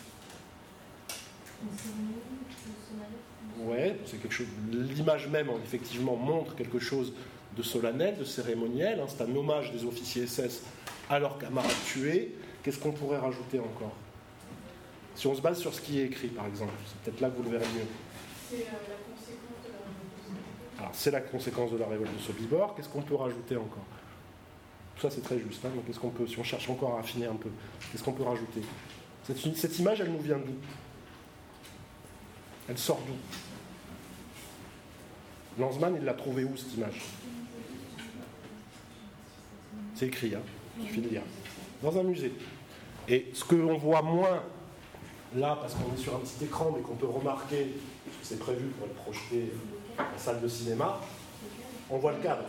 Speaker 2: Ouais, c'est quelque chose. L'image même, effectivement, montre quelque chose de solennel, de cérémoniel. Hein. c'est un hommage des officiers SS à leurs camarades tués. Qu'est-ce qu'on pourrait rajouter encore? Si on se base sur ce qui est écrit, par exemple, c'est peut-être là que vous le verrez mieux.
Speaker 5: C'est euh, la conséquence de la révolte.
Speaker 2: Alors, c'est la conséquence de la révolte de Sobibor. Qu'est-ce qu'on peut rajouter encore? Tout ça, c'est très juste. Hein, mais qu'est-ce qu'on peut, si on cherche encore à affiner un peu, qu'est-ce qu'on peut rajouter? Cette, cette image, elle nous vient d'où? Elle sort d'où? Lanzmann, il l'a trouvé où cette image? C'est écrit, hein il suffit de lire. Dans un musée. Et ce que l'on voit moins là, parce qu'on est sur un petit écran, mais qu'on peut remarquer, parce que c'est prévu pour être projeté en salle de cinéma, on voit le cadre.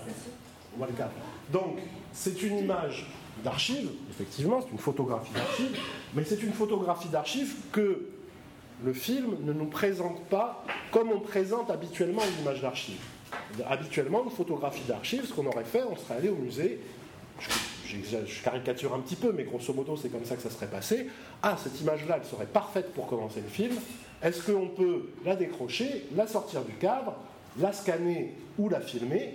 Speaker 2: On voit le cadre. Donc, c'est une image d'archive, effectivement, c'est une photographie d'archive, mais c'est une photographie d'archive que le film ne nous présente pas comme on présente habituellement une image d'archive. Habituellement, une photographie d'archive, ce qu'on aurait fait, on serait allé au musée, je, caricature un petit peu, mais grosso modo, c'est comme ça que ça serait passé. Ah, cette image-là, elle serait parfaite pour commencer le film. Est-ce qu'on peut la décrocher, la sortir du cadre, la scanner ou la filmer?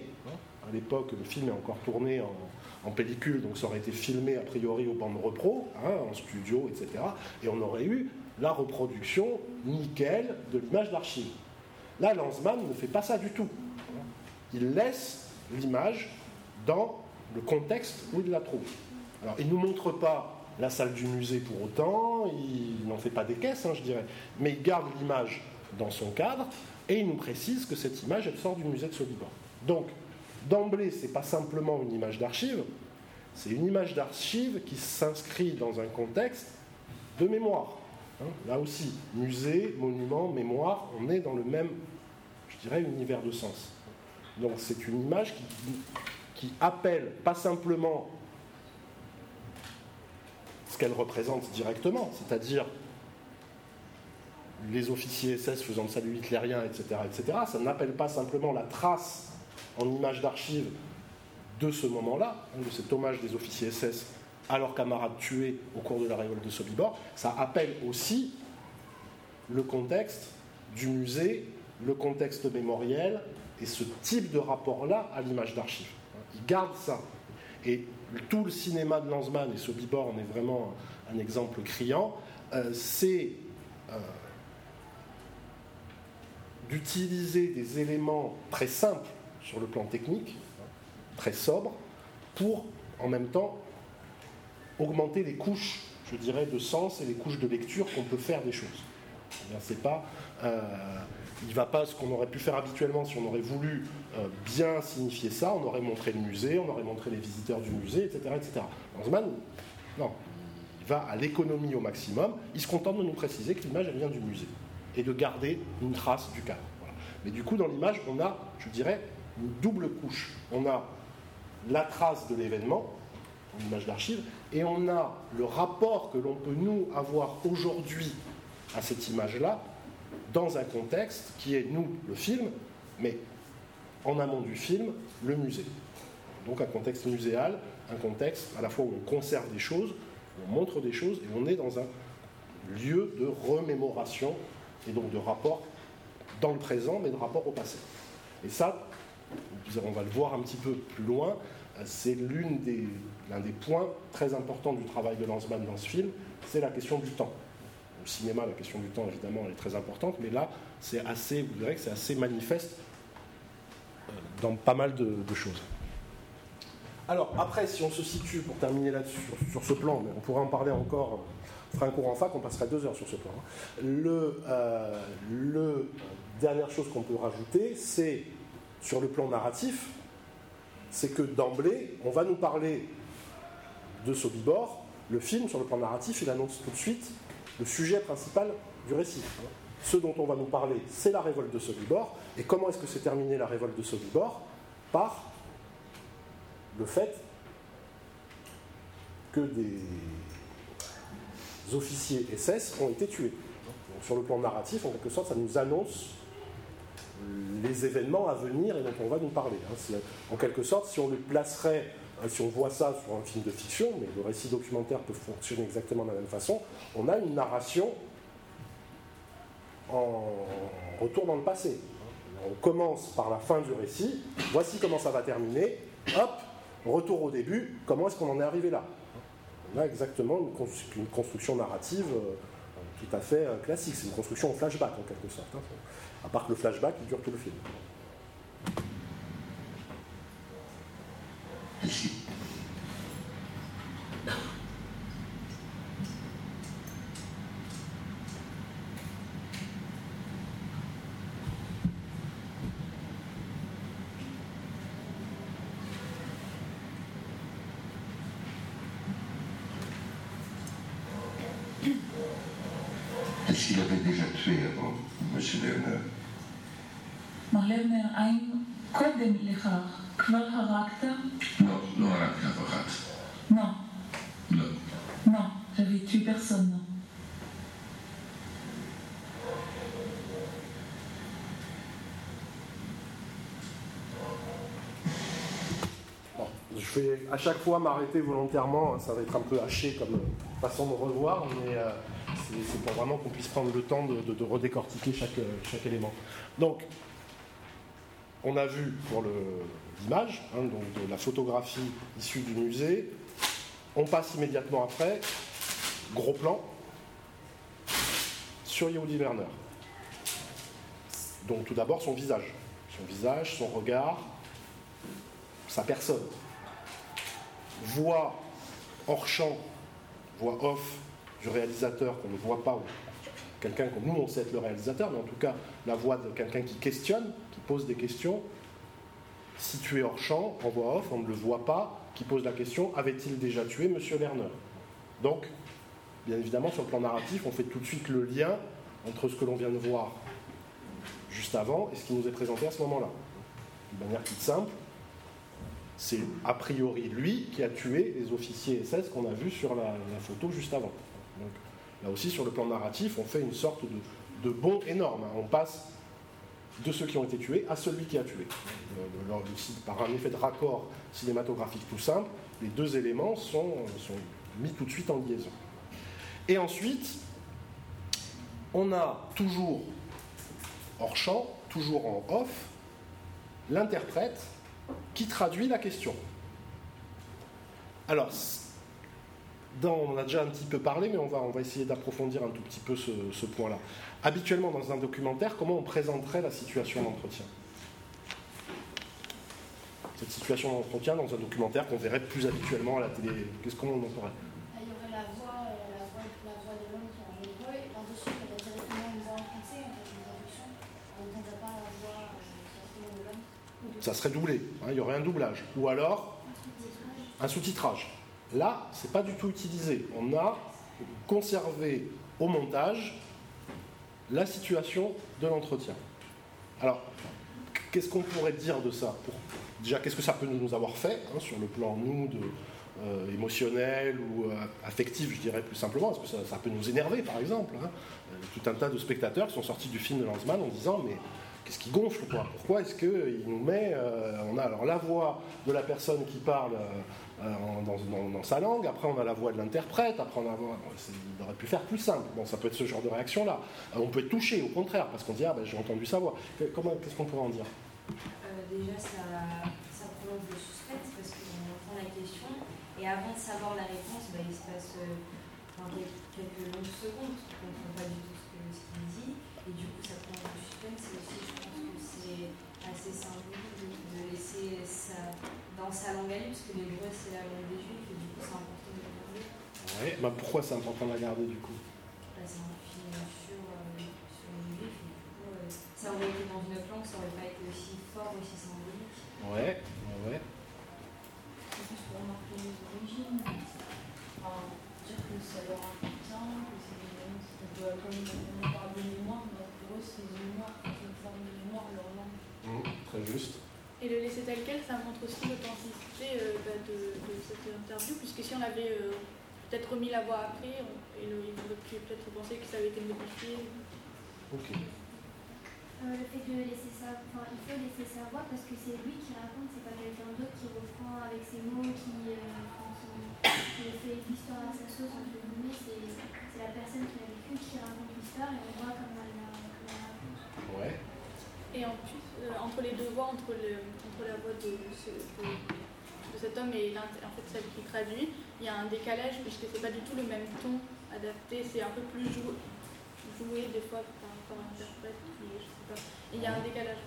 Speaker 2: À l'époque, le film est encore tourné en, pellicule, donc ça aurait été filmé a priori au banc de repro, hein, en studio, etc. Et on aurait eu la reproduction nickel de l'image d'archive. Là, Lanzmann ne fait pas ça du tout. Il laisse l'image dans le contexte où il la trouve. Alors, il ne nous montre pas la salle du musée pour autant, il n'en fait pas des caisses, hein, je dirais, mais il garde l'image dans son cadre et il nous précise que cette image, elle sort du musée de Sobibor. Donc, d'emblée, ce n'est pas simplement une image d'archive, c'est une image d'archive qui s'inscrit dans un contexte de mémoire. Hein. Là aussi, musée, monument, mémoire, on est dans le même, je dirais, univers de sens. Donc c'est une image qui qui appelle pas simplement ce qu'elle représente directement, c'est-à-dire les officiers SS faisant le salut hitlérien, etc., etc. Ça n'appelle pas simplement la trace en image d'archive de ce moment-là, hein, de cet hommage des officiers SS à leurs camarades tués au cours de la révolte de Sobibor. Ça appelle aussi le contexte du musée, le contexte mémoriel et ce type de rapport-là à l'image d'archive. Il garde ça. Et tout le cinéma de Lanzmann, et Sobibor en est vraiment un exemple criant, euh, c'est euh, d'utiliser des éléments très simples sur le plan technique, très sobres, pour en même temps augmenter les couches, je dirais, de sens et les couches de lecture qu'on peut faire des choses. C'est pas euh, il va pas ce qu'on aurait pu faire habituellement si on aurait voulu euh, bien signifier ça, on aurait montré le musée, on aurait montré les visiteurs du musée, etc. etc. Lanzmann, non, il va à l'économie au maximum, il se contente de nous préciser que l'image vient du musée et de garder une trace du cadre. Mais du coup, dans l'image, on a, je dirais, une double couche. On a la trace de l'événement, une image d'archive, et on a le rapport que l'on peut nous avoir aujourd'hui à cette image-là dans un contexte qui est, nous, le film, mais en amont du film, le musée. Donc un contexte muséal, un contexte à la fois où on conserve des choses, on montre des choses, et on est dans un lieu de remémoration, et donc de rapport dans le présent, mais de rapport au passé. Et ça, on va le voir un petit peu plus loin, c'est l'un des, des points très importants du travail de Lanzmann dans ce film, c'est la question du temps au cinéma, la question du temps, évidemment, elle est très importante, mais là, c'est assez, vous verrez que c'est assez manifeste euh, dans pas mal de, choses. Alors, après, si on se situe, pour terminer là-dessus, sur, ce plan, mais on pourrait en parler encore, on fera un cours en fac, on passerait deux heures sur ce plan. Hein. Le, euh, le dernière chose qu'on peut rajouter, c'est sur le plan narratif, c'est que d'emblée, on va nous parler de Sobibor. Le film, sur le plan narratif, il annonce tout de suite le sujet principal du récit. Ce dont on va nous parler, c'est la révolte de Sobibor. Et comment est-ce que s'est terminée la révolte de Sobibor Par le fait que des officiers SS ont été tués. sur le plan narratif, en quelque sorte, ça nous annonce les événements à venir et dont on va nous parler. Hein. En quelque sorte, si on le placerait, si on voit ça sur un film de fiction, mais le récit documentaire peut fonctionner exactement de la même façon, on a une narration en retour dans le passé. On commence par la fin du récit, voici comment ça va terminer, hop, retour au début, comment est-ce qu'on en est arrivé là On a exactement une construction narrative euh, tout à fait euh, classique, c'est une construction en flashback en quelque sorte. Hein. À part que le flashback, il dure tout le film. À chaque fois m'arrêter volontairement, hein, ça va être un peu haché comme euh, façon de revoir, mais euh, c'est pour vraiment qu'on puisse prendre le temps de, redécortiquer chaque, euh, chaque élément. Donc, on a vu pour l'image, hein, donc de la photographie issue du musée. On passe immédiatement après, gros plan, sur Yehudi Werner. Donc tout d'abord son visage. Son visage, son regard, sa personne. Voix hors champ, voix off du réalisateur qu'on ne voit pas, ou quelqu'un que nous on sait être le réalisateur, mais en tout cas la voix de quelqu'un qui questionne, qui pose des questions, situé hors champ, en voix off, on ne le voit pas, qui pose la question avait-il déjà tué M. Lerner Donc, bien évidemment, sur le plan narratif, on fait tout de suite le lien entre ce que l'on vient de voir juste avant et ce qui nous est présenté à ce moment-là. De manière toute simple, c'est a priori lui qui a tué les officiers SS qu'on a vus sur la, photo juste avant. Là aussi, sur le plan narratif, on fait une sorte de, bond énorme. hein. On passe de ceux qui ont été tués à celui qui a tué. Euh, par un effet de raccord cinématographique tout simple, les deux éléments sont mis tout de suite en liaison. Et ensuite, on a toujours hors champ, toujours en off, l'interprète qui traduit la question. Alors, on a déjà un petit peu parlé, mais on va, on va essayer d'approfondir un tout petit peu ce point-là. Habituellement, dans un documentaire, comment on présenterait la situation d'entretien? Cette situation d'entretien dans un documentaire qu'on verrait plus habituellement à la télé, qu'est-ce qu'on en ferait
Speaker 4: Il y aurait la voix, euh, la voix, la voix de l'homme qui a enregistré, et par-dessus, il y aurait directement une voix en français, en fait, une traduction. On n'entendrait pas la voix euh, directement de l'homme.
Speaker 2: Ça serait doublé, hein, il y aurait un doublage. Ou alors un sous-titrage. Là, c'est pas du tout utilisé. On a conservé au montage la situation de l'entretien. Alors, qu'est-ce qu'on pourrait dire de ça Déjà, qu'est-ce que ça peut nous avoir fait hein, sur le plan, nous, euh, émotionnel ou euh, affectif, je dirais plus simplement Est-ce que ça, ça peut nous énerver, par exemple hein Euh, Tout un tas de spectateurs qui sont sortis du film de Lanzmann en disant Mais qu'est-ce qui gonfle quoi? Pourquoi est-ce qu'il nous met. euh, on a alors la voix de la personne qui parle euh, euh, dans, sa langue, après on a la voix de l'interprète, après on a la voix. il aurait pu faire plus simple. Bon, ça peut être ce genre de réaction-là. Euh, on peut être touché, au contraire, parce qu'on dit Ah ben j'ai entendu sa voix. Comment, qu'est-ce qu'on pourrait en dire?
Speaker 3: Déjà, ça, ça prolonge le suspense parce qu'on entend la question et avant de savoir la réponse, bah, il se passe quelques longues secondes. On ne comprend pas du tout ce qu'il dit et du coup, ça prolonge le suspense. Et aussi, je pense que c'est assez symbolique de, de laisser ça dans sa langue à lui parce que l'hébreu, c'est la langue des juifs et du coup, c'est important de le garder.
Speaker 2: Ouais, bah pourquoi c'est important de la garder du coup?
Speaker 3: Bah, c'est un film sur, euh, sur les juifs et du coup, euh, ça aurait été dans une autre langue, ça aurait pas été aussi fort, aussi symbolique.
Speaker 2: Ouais, ouais.
Speaker 4: C'est plus pour marquer les origines? Enfin, dire que ça leur appartient, que c'est des c'est peu comme on parle de mémoire, mais pour eux, c'est une mémoire, c'est une forme de mémoire, leur
Speaker 2: très juste.
Speaker 5: Et le laisser
Speaker 4: tel quel, ça montre aussi l'authenticité euh, bah, de, de cette interview, puisque si on avait euh, peut-être remis la voix après, on, et le, il aurait pu peut-être penser que ça avait été modifié.
Speaker 2: Ok.
Speaker 6: Euh, le fait de laisser sa, enfin, il faut laisser sa voix parce que c'est lui qui raconte, c'est pas quelqu'un d'autre qui reprend avec ses mots, qui, euh, qui fait l'histoire à sa sauce entre guillemets. C'est c'est la personne qui a vécu qui raconte l'histoire et on voit comment elle la, comment elle la raconte.
Speaker 2: Ouais.
Speaker 4: Et en plus, euh, entre les deux voix, entre, le, entre la voix de, ce- de- de cet homme et en fait, celle qui traduit, il y a un décalage puisque c'est pas du tout le même ton adapté, c'est un peu plus jou- joué des fois par rapport à l'interprète, je sais pas. Et il y a un décalage.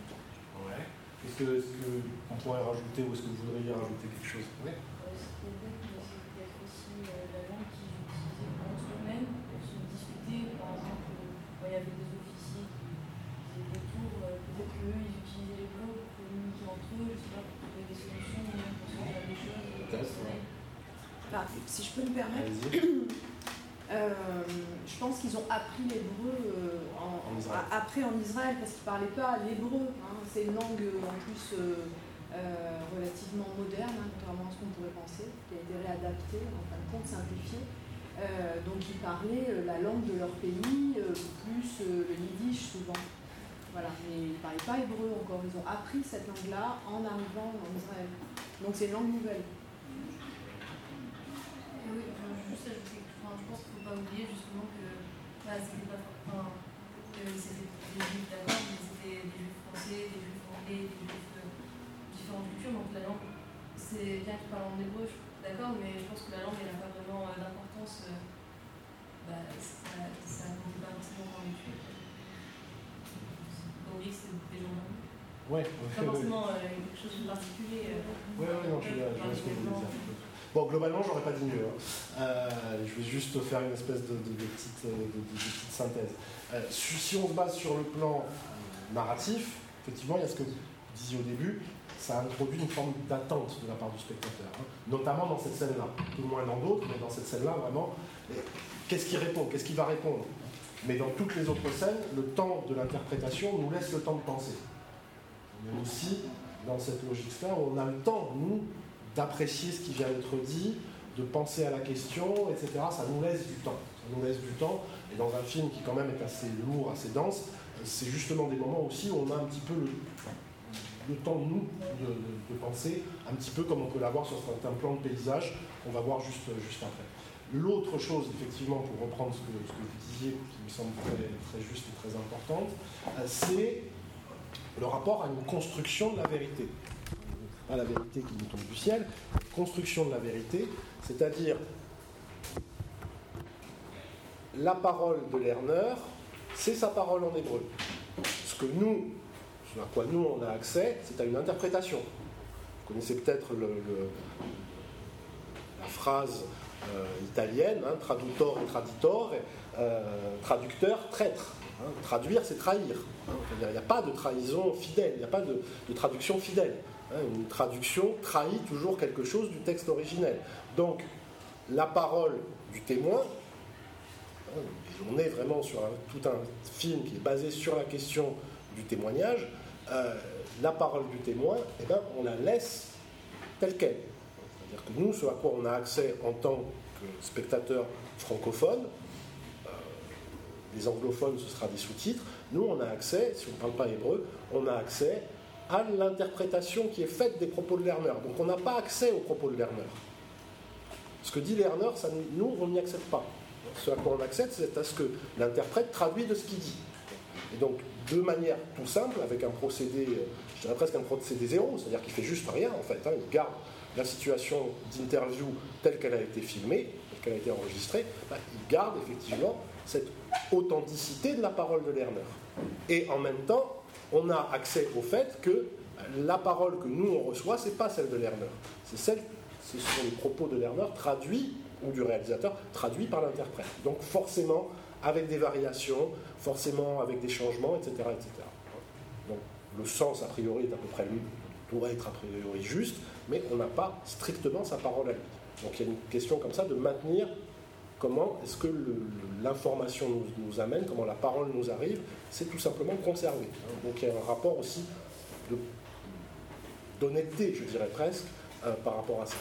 Speaker 2: Ouais. Est-ce que, est-ce que on pourrait rajouter ou est-ce que vous voudriez rajouter quelque chose? Ouais.
Speaker 4: Euh,
Speaker 7: Ce qui est bête, c'est peut-être aussi euh, la langue qu'ils utilisaient entre eux-mêmes pour se disputer. Par exemple, quand il y avait des officiers qui faisaient des tours, euh, peut-être qu'eux, ils utilisaient les mots pour communiquer entre eux, je sais pas, pour trouver des solutions, ou même pour se dire des choses.
Speaker 2: Peut-être, ouais.
Speaker 8: Enfin, si je peux me permettre, euh, je pense qu'ils ont appris l'hébreu euh, en, après en Israël parce qu'ils ne parlaient pas l'hébreu. hein. C'est une langue euh, en plus euh, relativement moderne, hein, contrairement à ce qu'on pourrait penser, qui a été réadaptée, en fin de compte simplifiée. Donc ils parlaient la langue de leur pays, plus le yiddish souvent. Voilà, mais ils ne parlaient pas hébreu encore. Ils ont appris cette langue-là en arrivant en Israël. Donc c'est une langue nouvelle.
Speaker 7: Oui, enfin, juste ajouter, enfin, je pense qu'il ne faut pas oublier justement que bah, c'était pas c'était des juifs d'accord, mais c'était des juifs français, des juifs anglais, des juifs de différentes cultures. Donc la langue, c'est bien qu'ils parlent en hébreu, je d'accord, mais je pense que la langue elle n'a pas vraiment euh, d'importance. euh, bah, ça compte pas forcément dans l'étude. Oui, c'est
Speaker 2: Ouais.
Speaker 7: Pas forcément euh, quelque chose de particulier. euh,
Speaker 2: Ouais, ouais, non, je, je vois ce que vous voulez dire. Bon, globalement, j'aurais pas dit mieux. hein. Euh, je vais juste faire une espèce de, de- de petite, euh, de- synthèse. Euh, si on se base sur le plan euh, narratif, effectivement, il y a ce que vous disiez au début, ça introduit une forme d'attente de la part du spectateur, hein. notamment dans cette scène-là. Tout moins dans d'autres, mais dans cette scène-là, vraiment, qu'est-ce qu'il répond? Qu'est-ce qu'il va répondre? Mais dans toutes les autres scènes, le temps de l'interprétation nous laisse le temps de penser. Est aussi dans cette logique-là, on a le temps, nous, d'apprécier ce qui vient d'être dit, de penser à la question, etc. Ça nous laisse du temps. Ça nous laisse du temps. Et dans un film qui quand même est assez lourd, assez dense, c'est justement des moments aussi où on a un petit peu le, le temps, nous, de, de- de penser, un petit peu comme on peut l'avoir sur certains plans de paysage qu'on va voir juste, juste après. L'autre chose, effectivement, pour reprendre ce que, vous disiez, qui me semble très, juste et très importante, euh, c'est le rapport à une construction de la vérité. Pas la vérité qui nous tombe du ciel, construction de la vérité, c'est-à-dire la parole de Lerner, c'est sa parole en hébreu. Ce que nous, ce à quoi nous on a accès, c'est à une interprétation. Vous connaissez peut-être la phrase italienne, hein, traductor et traditor, euh, traducteur, traître. hein. traduire, c'est trahir. hein. Il n'y a pas de trahison fidèle, il n'y a pas de, traduction fidèle. hein. Une traduction trahit toujours quelque chose du texte originel. Donc, la parole du témoin, on est vraiment sur un- tout un film qui est basé sur la question du témoignage, euh, la parole du témoin, eh ben, on la laisse telle qu'elle. C'est-à-dire que nous, ce à quoi on a accès en tant que spectateur francophone, euh, les anglophones, ce sera des sous-titres, nous, on a accès, si on ne parle pas hébreu, on a accès à l'interprétation qui est faite des propos de Lerner. Donc on n'a pas accès aux propos de Lerner. Ce que dit Lerner, nous, on n'y accède pas. Ce à quoi on accède, c'est à ce que l'interprète traduit de ce qu'il dit. Et donc, de manière tout simple, avec un procédé, euh, je dirais presque un procédé zéro, c'est-à-dire qu'il fait juste rien en fait. hein. il garde la situation d'interview telle qu'elle a été filmée, telle qu'elle a été enregistrée, bah, il garde effectivement cette authenticité de la parole de Lerner. Et en même temps, on a accès au fait que la parole que nous on reçoit, c'est pas celle de Lerner, c'est ce sont les propos de Lerner traduits ou du réalisateur traduits par l'interprète. Donc forcément avec des variations, forcément avec des changements, etc., etc. Donc le sens a priori est à peu près lui, doit être a priori juste, mais on n'a pas strictement sa parole à lui. Donc il y a une question comme ça de maintenir comment est-ce que l'information nous, amène, comment la parole nous arrive, c'est tout simplement conservé. hein. Donc il y a un rapport aussi d'honnêteté, je dirais presque, euh, par rapport à ça.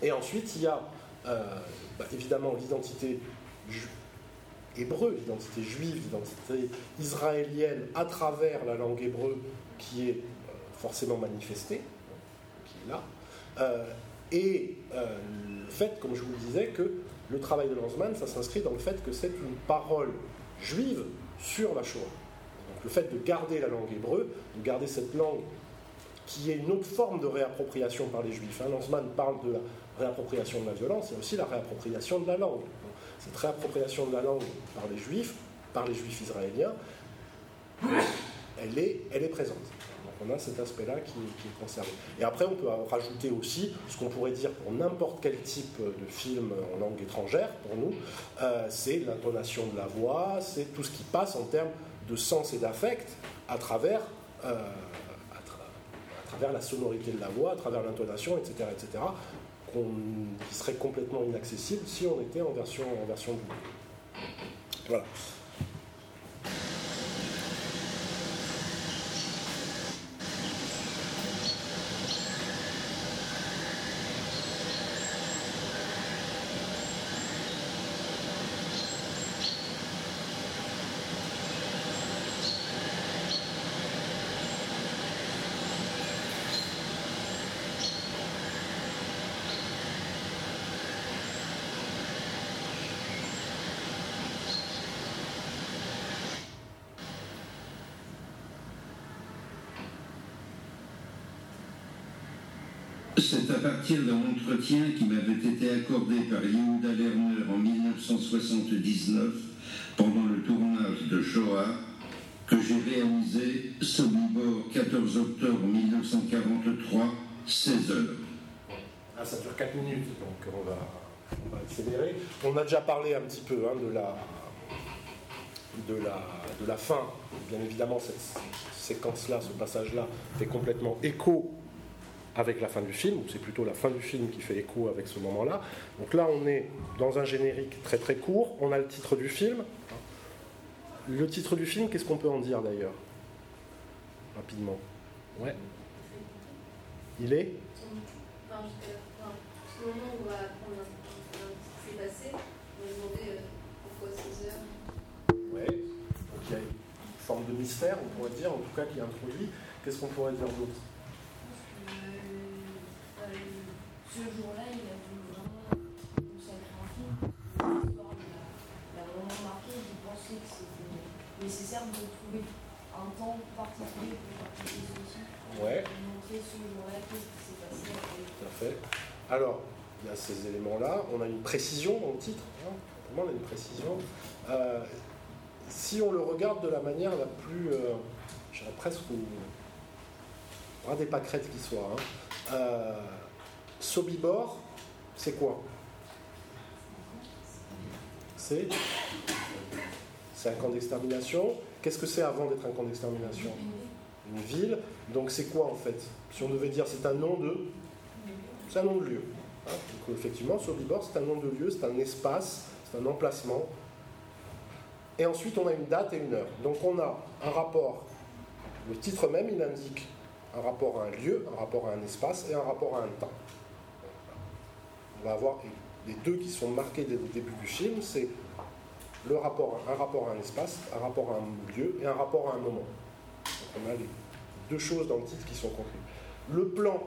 Speaker 2: Et ensuite, il y a euh, bah, évidemment l'identité hébreu, l'identité juive, l'identité israélienne à travers la langue hébreu qui est euh, forcément manifestée, là. Euh, et euh, le fait, comme je vous le disais, que le travail de Lanzmann, ça s'inscrit dans le fait que c'est une parole juive sur la Shoah. Donc le fait de garder la langue hébreu, de garder cette langue qui est une autre forme de réappropriation par les juifs. Hein. Lanzmann parle de la réappropriation de la violence, il y a aussi la réappropriation de la langue. Cette réappropriation de la langue par les juifs, par les juifs israéliens, elle est, elle est présente. On a cet aspect-là qui, est conservé. Et après, on peut rajouter aussi ce qu'on pourrait dire pour n'importe quel type de film en langue étrangère, pour nous, euh, c'est l'intonation de la voix, c'est tout ce qui passe en termes de sens et d'affect à travers, euh, travers la sonorité de la voix, à travers l'intonation, etc., etc., qui serait complètement inaccessible si on était en version, en version. Voilà.
Speaker 9: C'est à d'un entretien qui m'avait été accordé par Yehuda Lerner en 1979 pendant le tournage de Shoah que j'ai réalisé Sobibor 14 octobre 1943, 16 heures.
Speaker 2: Ah, ça dure 4 minutes, donc on va, on accélérer. On a déjà parlé un petit peu hein, de, la, de, la, de la fin. Bien évidemment, cette séquence-là, ce passage-là, fait complètement écho avec la fin du film, ou c'est plutôt la fin du film qui fait écho avec ce moment-là. Donc là, on est dans un générique très très court. On a le titre du film. Le titre du film, qu'est-ce qu'on peut en dire d'ailleurs? Rapidement. Ouais. Il est?
Speaker 7: Enfin, jusqu'à la fin. Jusqu'au moment où on va apprendre un- un- ce qui s'est passé, on va demander euh, pourquoi 16 heures?
Speaker 2: Ouais. Donc il y a une forme de mystère, on pourrait dire, en tout cas qui est introduit. Qu'est-ce qu'on pourrait dire d'autre?
Speaker 7: Ce jour-là, il a voulu vraiment consacrer un film. L'histoire l'a vraiment marqué. Je pensais que c'était nécessaire de trouver un temps particulier pour.
Speaker 2: Ouais.
Speaker 7: Et montrer ce jour-là qu'est-ce qui s'est passé.
Speaker 2: Tout à fait. Alors, il y a ces éléments-là. On a une précision dans le titre. hein. Vraiment, on a une précision. Euh, si on le regarde de la manière la plus, euh, je dirais presque bras des pâquerettes qui soit, hein. Euh, Sobibor, c'est quoi? C'est un camp d'extermination. Qu'est-ce que c'est avant d'être un camp d'extermination? Une ville. Donc c'est quoi en fait? Si on devait dire c'est un nom de... C'est un nom de lieu. hein. Donc effectivement, Sobibor, c'est un nom de lieu, c'est un espace, c'est un emplacement. Et ensuite, on a une date et une heure. Donc on a un rapport. Le titre même, il indique un rapport à un lieu, un rapport à un espace et un rapport à un temps. On va avoir les deux qui sont marqués dès le début du film, c'est le rapport, un rapport à un espace, un rapport à un lieu et un rapport à un moment. Donc on a les deux choses dans le titre qui sont contenues. Le plan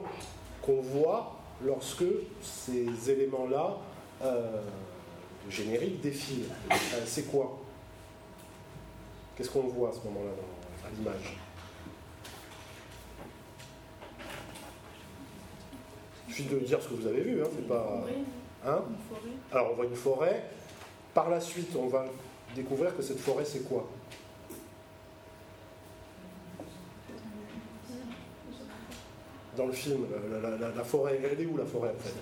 Speaker 2: qu'on voit lorsque ces éléments-là, euh, générique, défilent, euh, c'est quoi? Qu'est-ce qu'on voit à ce moment-là dans- l'image? Il suffit de dire ce que vous avez vu, hein, c'est pas. Hein Alors on voit une forêt. Par la suite, on va découvrir que cette forêt, c'est quoi? Dans le film, la, la- la- la forêt, elle est où la forêt en fait?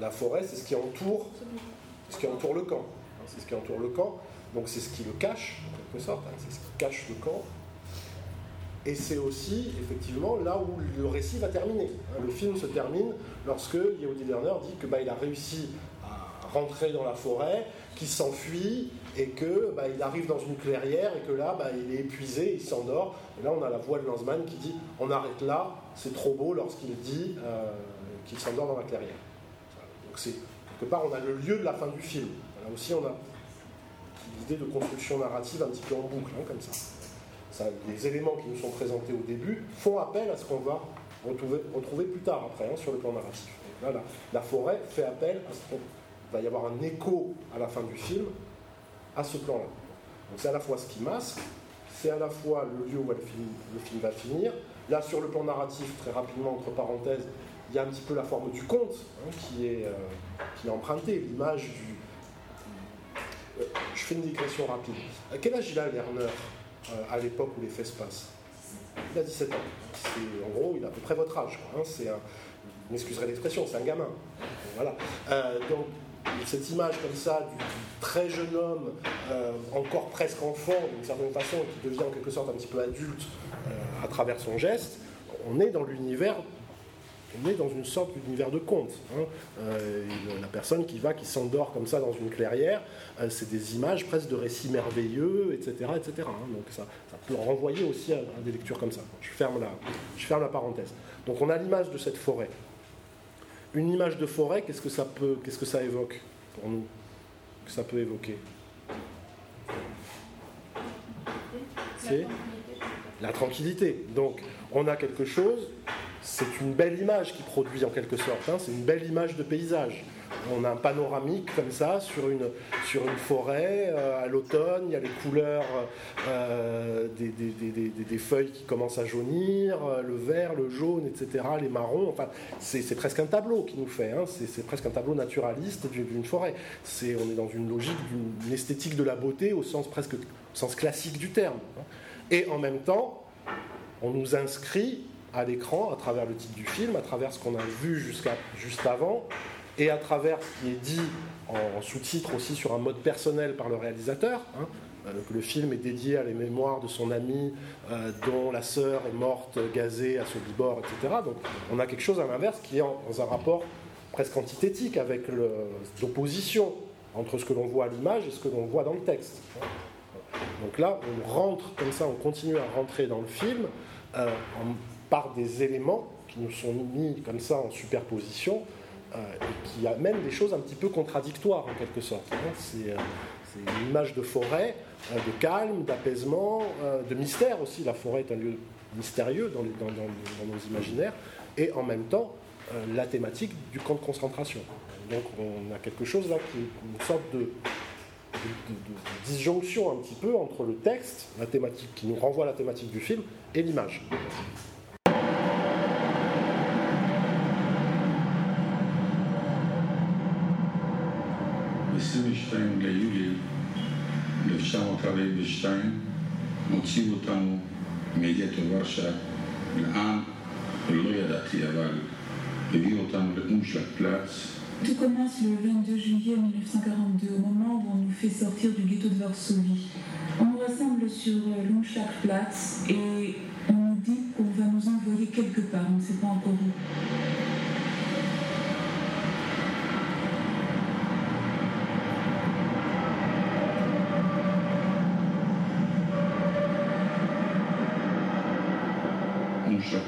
Speaker 5: La
Speaker 2: forêt, c'est ce qui entoure, ce qui entoure le camp. C'est ce qui entoure le camp. Donc c'est ce qui le cache, en quelque sorte. hein, C'est ce qui cache le camp. Et c'est aussi, effectivement, là où le récit va terminer. hein. Le film se termine lorsque Yehudi Lerner dit que bah, a réussi à rentrer dans la forêt, qui s'enfuit et que bah, arrive dans une clairière et que là, bah, il est épuisé, il s'endort. Et là, on a la voix de Lanzmann qui dit on arrête là, c'est trop beau lorsqu'il dit euh, qu'il s'endort dans la clairière. Donc c'est quelque part, on a le lieu de la fin du film. Là aussi, on a l'idée de construction narrative un petit peu en boucle, hein, comme ça. ça. Les éléments qui nous sont présentés au début font appel à ce qu'on va retrouver, plus tard après hein, sur le plan narratif. là, la, forêt fait appel à ce qu'on va y avoir un écho à la fin du film à ce plan-là. Donc c'est à la fois ce qui masque, c'est à la fois le lieu où le film, va finir. Là, sur le plan narratif, très rapidement, entre parenthèses, il y a un petit peu la forme du conte hein, euh, qui est empruntée, l'image du. Euh, je fais une digression rapide. À quel âge il a Lerner euh, à l'époque où les faits se passent? Il a 17 ans. En gros, il a à peu près votre âge. Hein. C'est vous m'excuserez l'expression, c'est un gamin. Voilà. Euh, donc, cette image comme ça du, très jeune homme, encore presque enfant d'une certaine façon, qui devient en quelque sorte un petit peu adulte à travers son geste, on est dans l'univers, on est dans une sorte d'univers de conte. Hein. Euh, la personne qui va, qui s'endort comme ça dans une clairière, c'est des images presque de récits merveilleux, etc. etc. Hein. Donc ça, ça, peut renvoyer aussi à, à, des lectures comme ça. Je ferme la, je ferme la parenthèse. Donc on a l'image de cette forêt une image de forêt, qu'est-ce que ça peut, qu'est-ce que ça évoque pour nous? Que ça peut évoquer? C'est la tranquillité. Donc, on a quelque chose, c'est une belle image qui produit en quelque sorte, hein, c'est une belle image de paysage on a un panoramique comme ça sur une, sur une forêt euh, à l'automne, il y a les couleurs euh, des, des, des, feuilles qui commencent à jaunir, euh, le vert, le jaune, etc., les marrons, enfin c'est presque un tableau qui nous fait, hein, c'est presque un tableau naturaliste d'une forêt. on est dans une logique d'une esthétique de la beauté au sens presque sens classique du terme. Hein. Et en même temps, on nous inscrit à l'écran, à travers le titre du film, à travers ce qu'on a vu jusqu'à juste avant, et à travers ce qui est dit en sous-titre aussi sur un mode personnel par le réalisateur. Hein, euh, que le film est dédié à les mémoires de son ami euh, dont la sœur est morte gazée à Sobibor, etc. Donc on a quelque chose à l'inverse qui est dans un rapport presque antithétique avec l'opposition entre ce que l'on voit à l'image et ce que l'on voit dans le texte. Donc là, on rentre comme ça, on continue à rentrer dans le film euh, en, par des éléments qui nous sont mis comme ça en superposition euh, et qui amène des choses un petit peu contradictoires en quelque sorte. Hein. Euh, c'est une image de forêt, euh, de calme, d'apaisement, de mystère aussi. La forêt est un lieu mystérieux dans, nos imaginaires, et en même temps la thématique du camp de concentration. Donc on a quelque chose là qui est une sorte de, de, de, disjonction un petit peu entre le texte, la thématique qui nous renvoie à la thématique du film, et l'image.
Speaker 10: Bechstein, Gayuli, le Champ Travail Bechstein, Motivo Tamo, Mediato Varsha, l'âme, loyalty aval, et vit autant le chaque place.
Speaker 11: Tout commence le 22 juillet 1942, au moment où on nous fait sortir du ghetto de Varsovie. On nous rassemble sur euh, Longchak Platz et nous envoyer quelque part, on ne sait pas encore où.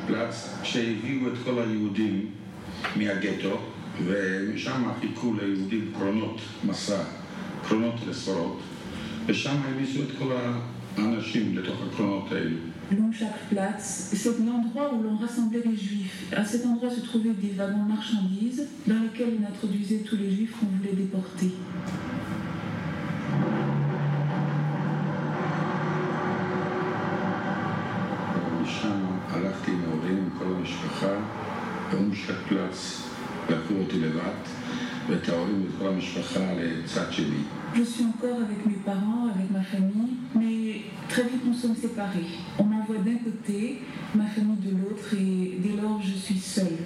Speaker 10: פלץ, שהביאו את כל היהודים מהגטו, ושם חיכו ליהודים קרונות מסע, קרונות לספרות, ושם הכניסו את כל האנשים לתוך הקרונות האלו.
Speaker 11: Longchak-Platz, c'est l'endroit où l'on rassemblait les juifs. À cet endroit se trouvaient des wagons marchandises dans lesquels on introduisait tous les juifs qu'on voulait déporter.
Speaker 10: המשפחה, באומשקת פלאץ לקחו אותי לבד, ואת ההורים ואת כל המשפחה לצד שלי.
Speaker 11: je suis encore avec mes parents, avec ma famille, mais très vite nous sommes séparés. On m'envoie d'un côté, ma famille de l'autre, et dès lors je suis seule.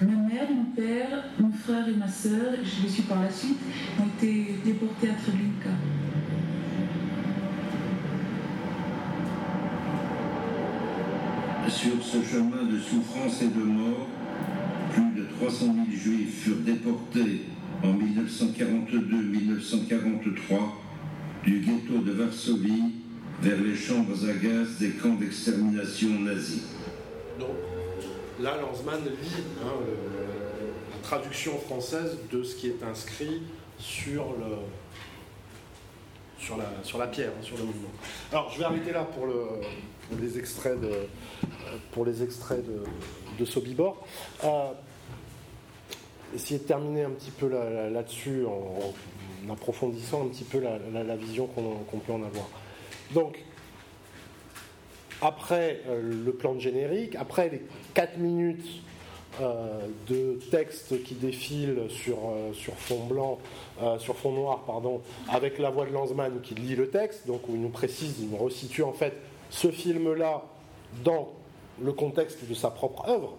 Speaker 11: Ma mère, mon père, mon frère et ma sœur, je les suis par la suite, ont été déportés à Treblinka.
Speaker 9: Sur ce chemin de souffrance et de mort, plus de 300 000 juifs furent déportés en 1942-1943 du ghetto de Varsovie vers les chambres à gaz des camps d'extermination nazis.
Speaker 2: Donc là, Lanzmann lit hein, la traduction française de ce qui est inscrit sur, le, sur, la, sur la pierre, hein, sur le monument. Alors, je vais arrêter là pour, le, pour les extraits de, pour les extraits de, Sobibor. Euh, essayer de terminer un petit peu là- là- là-dessus en, approfondissant un petit peu la, vision qu'on peut en avoir. Donc, après euh, le plan de générique, après les 4 minutes euh, de texte qui défile sur, euh, sur fond blanc, sur fond noir, pardon, avec la voix de Lanzmann qui lit le texte, donc où il nous précise, il nous resitue en fait ce film-là dans le contexte de sa propre œuvre.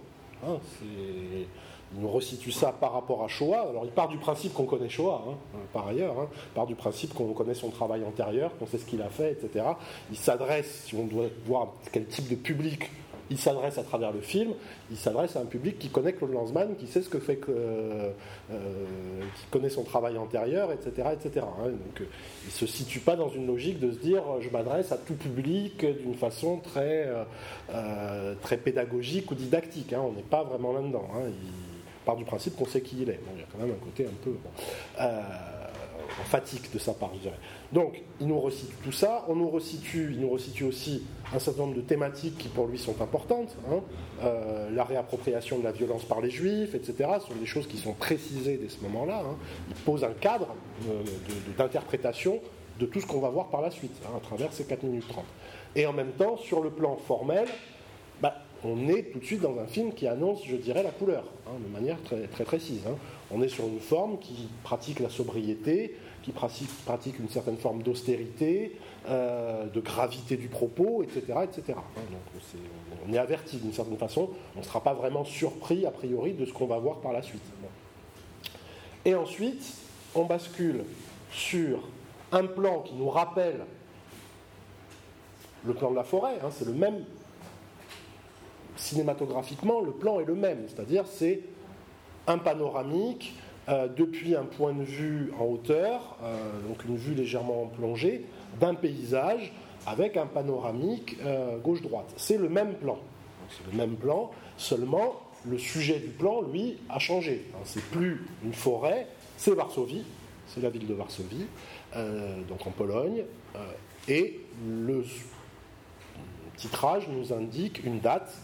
Speaker 2: Hein, il nous resitue ça par rapport à Shoah. Alors il part du principe qu'on connaît Shoah, hein, par ailleurs, hein, part du principe qu'on connaît son travail antérieur, qu'on sait ce qu'il a fait, etc. Il s'adresse, si on doit voir quel type de public il s'adresse à travers le film, il s'adresse à un public qui connaît Claude Lanzmann, qui sait ce que fait euh, euh, qui connaît son travail antérieur, etc., etc. hein. Donc, euh, il se situe pas dans une logique de se dire, je m'adresse à tout public d'une façon très, très pédagogique ou didactique. hein. On n'est pas vraiment là-dedans. hein. Il part du principe qu'on sait qui il est. Il y a quand même un côté un peu bon, emphatique de sa part, je dirais. Donc, il nous resitue tout ça. On nous resitue, il nous resitue aussi un certain nombre de thématiques qui pour lui sont importantes. hein. Euh, la réappropriation de la violence par les juifs, etc. Ce sont des choses qui sont précisées dès ce moment-là. hein. Il pose un cadre euh, d'interprétation de tout ce qu'on va voir par la suite, hein, à travers ces 4 minutes 30. Et en même temps, sur le plan formel, bah, on est tout de suite dans un film qui annonce, je dirais, la couleur, de manière très, précise. On est sur une forme qui pratique la sobriété, qui pratique, pratique une certaine forme d'austérité, euh, de gravité du propos, etc. etc. on est averti d'une certaine façon, on ne sera pas vraiment surpris a priori de ce qu'on va voir par la suite. Et ensuite, on bascule sur un plan qui nous rappelle le plan de la forêt, hein, c'est le même cinématographiquement, le plan est le même, c'est-à-dire c'est un panoramique euh, depuis un point de vue en hauteur, euh, donc une vue légèrement plongée, d'un paysage avec un panoramique euh, gauche-droite. C'est le même plan. C'est le même plan, seulement le sujet du plan, lui, a changé. Hein, C'est plus une forêt, c'est Varsovie, c'est la ville de Varsovie, donc en Pologne, et le titrage nous indique une date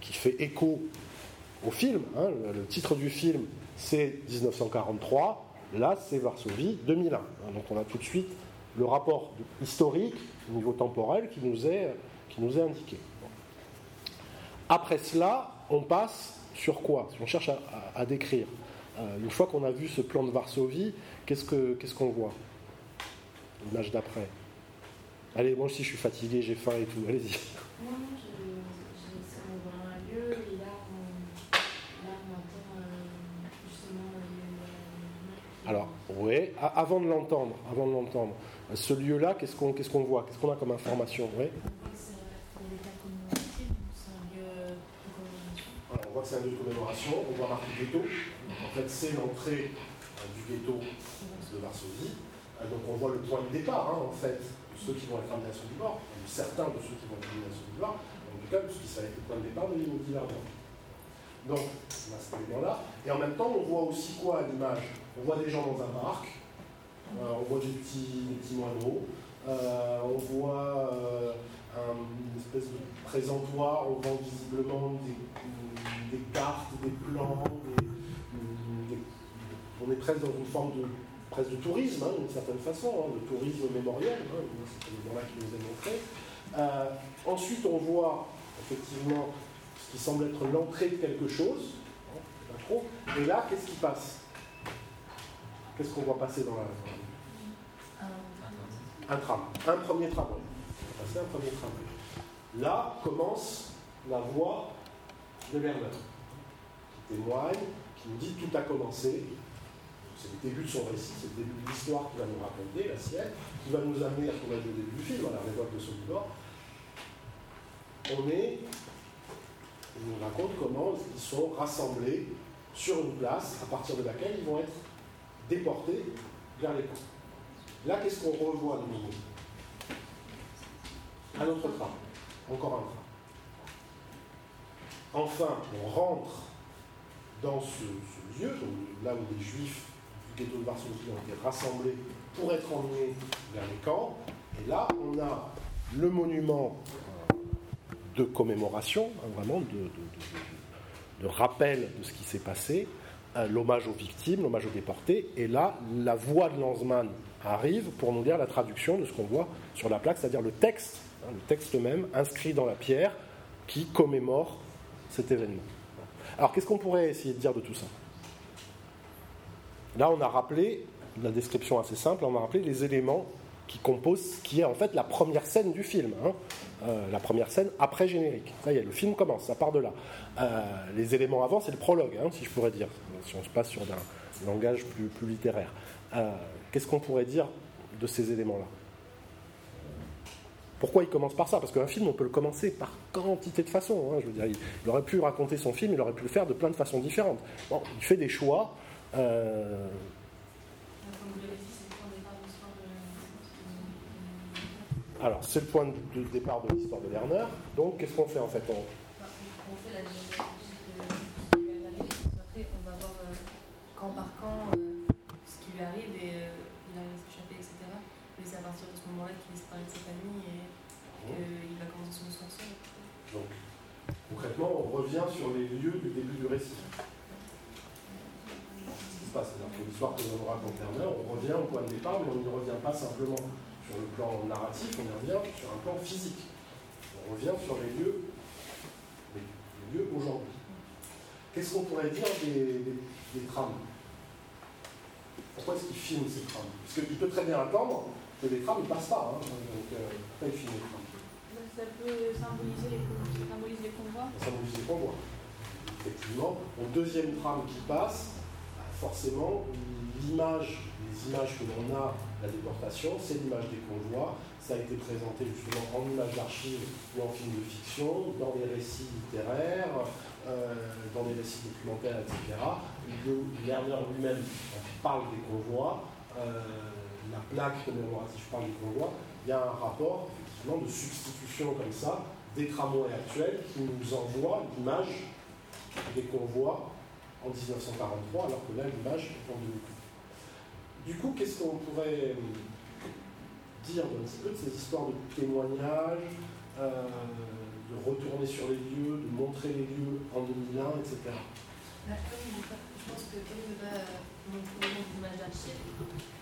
Speaker 2: qui fait écho au film. hein. Le titre du film, c'est 1943. Là, c'est Varsovie 2001. hein. Donc, on a tout de suite le rapport historique au niveau temporel qui nous est, qui nous est indiqué. Après cela, on passe sur quoi? Si on cherche à, décrire, euh, une fois qu'on a vu ce plan de Varsovie, qu'est-ce que- qu'est-ce qu'on voit? L'image d'après. Allez, moi aussi je suis fatigué, j'ai faim et tout. Allez-y.
Speaker 12: Moi, je, je, c'est on voit un lieu et là, on, là, on entend euh, justement le.
Speaker 2: Alors, oui, a- avant de l'entendre, avant de l'entendre, ce lieu-là, qu'est-ce qu'on qu'est-ce qu'on voit? Qu'est-ce qu'on a comme information? Oui. On voit que c'est un lieu de commémoration, on voit marqué ghetto. En fait, c'est l'entrée euh, du ghetto de Varsovie. Euh, donc on voit le point de départ, hein, en fait, de ceux qui vont être amenés à Sobibor, ou certains de ceux qui vont être amenés à Sobibor, en tout cas, va être le point de départ de l'île. Donc, on a cet élément-là. Et en même temps, on voit aussi quoi à l'image? On voit des gens dans un parc, on voit des petits, des moineaux, euh, on voit euh, un- une espèce de présentoir, on voit visiblement des, cartes, des plans, on est presque dans une forme de, presque de tourisme, hein, d'une certaine façon, hein, de tourisme mémoriel, hein, c'est ce là qui nous est montré. Euh, ensuite, on voit effectivement ce qui semble être l'entrée de quelque chose, hein, et là, qu'est-ce qui passe? Qu'est-ce qu'on voit passer dans la... Un un premier tramway. Là commence la voix de Lerner, qui témoigne, qui nous dit tout a commencé. C'est le début de son récit, c'est le début de l'histoire qu'il va nous raconter, la sienne, qui va nous amener à ce qu'on a vu au début du film, la révolte de Sobibor. on est, on nous raconte comment ils sont rassemblés sur une place à partir de laquelle ils vont être déportés vers les camps. Là, qu'est-ce qu'on revoit de nouveau Un autre train, encore un train. Enfin, on rentre dans ce, lieu, là où les juifs du ghetto de Varsovie ont été rassemblés pour être emmenés vers les camps. Et là, on a le monument euh, de commémoration, hein, vraiment de, rappel de ce qui s'est passé, euh, l'hommage aux victimes, l'hommage aux déportés. Et là, la voix de Lanzmann arrive pour nous lire la traduction de ce qu'on voit sur la plaque, c'est-à-dire le texte, hein, le texte même inscrit dans la pierre qui commémore cet événement. Alors qu'est-ce qu'on pourrait essayer de dire de tout ça? Là, on a rappelé, la description assez simple, on a rappelé les éléments qui composent ce qui est en fait la première scène du film. Hein. Euh, la première scène après générique. Ça y est, le film commence, ça part de là. Euh, les éléments avant, c'est le prologue, hein, si je pourrais dire, si on se passe sur un langage plus, plus littéraire. Euh, qu'est-ce qu'on pourrait dire de ces éléments-là? Pourquoi il commence par ça? Parce qu'un film, on peut le commencer par quantité de façons. Hein, je veux dire, il, aurait pu raconter son film, il aurait pu le faire de plein de façons différentes. Il fait des choix. Euh, Alors, c'est le point de départ de l'histoire de Lerner. Donc, qu'est-ce qu'on fait en fait
Speaker 7: on... fait la généalogie arrivé. Après, on va voir euh, camp par camp euh, ce qui lui arrive et il arrive à s'échapper, etc. Mais c'est à partir de ce moment-là qu'il disparaît de sa famille et qu'il va commencer son histoire seul.
Speaker 2: Donc, concrètement, on revient sur les lieux du début du récit. Ce qui se passe, c'est-à-dire que l'histoire que l'on raconte Lerner, on revient au point de départ, mais on n'y revient pas simplement sur le plan narratif, on y revient sur un plan physique. On revient sur les lieux, les, lieux aujourd'hui. Qu'est-ce qu'on pourrait dire des, des, trames? Pourquoi est-ce qu'il filme ces trames? Parce qu'il peut très bien attendre que les trames ne passent pas. Hein. Donc, euh, pourquoi il filme les trames?
Speaker 4: Ça peut symboliser les, symbolise les convois?
Speaker 2: Ça symbolise les convois. Effectivement, au deuxième trame qui passe, bah, forcément, l'image, images que l'on a de la déportation, c'est l'image des convois. Ça a été présenté justement en image d'archives ou en film de fiction, dans les récits littéraires, euh, dans les récits documentaires, etc. Lerner lui-même parle des convois. Euh, la plaque commémorative parle des convois. Il y a un rapport de substitution comme ça des tramways actuels qui nous envoient l'image des convois en 1943, alors que là, l'image est en 2000. Du coup, qu'est-ce qu'on pourrait euh, dire un petit peu de ces histoires de témoignages, euh, de retourner sur les lieux, de montrer les lieux en 2001, etc.
Speaker 7: Bah, je pense que comme il va montrer l'image d'archives,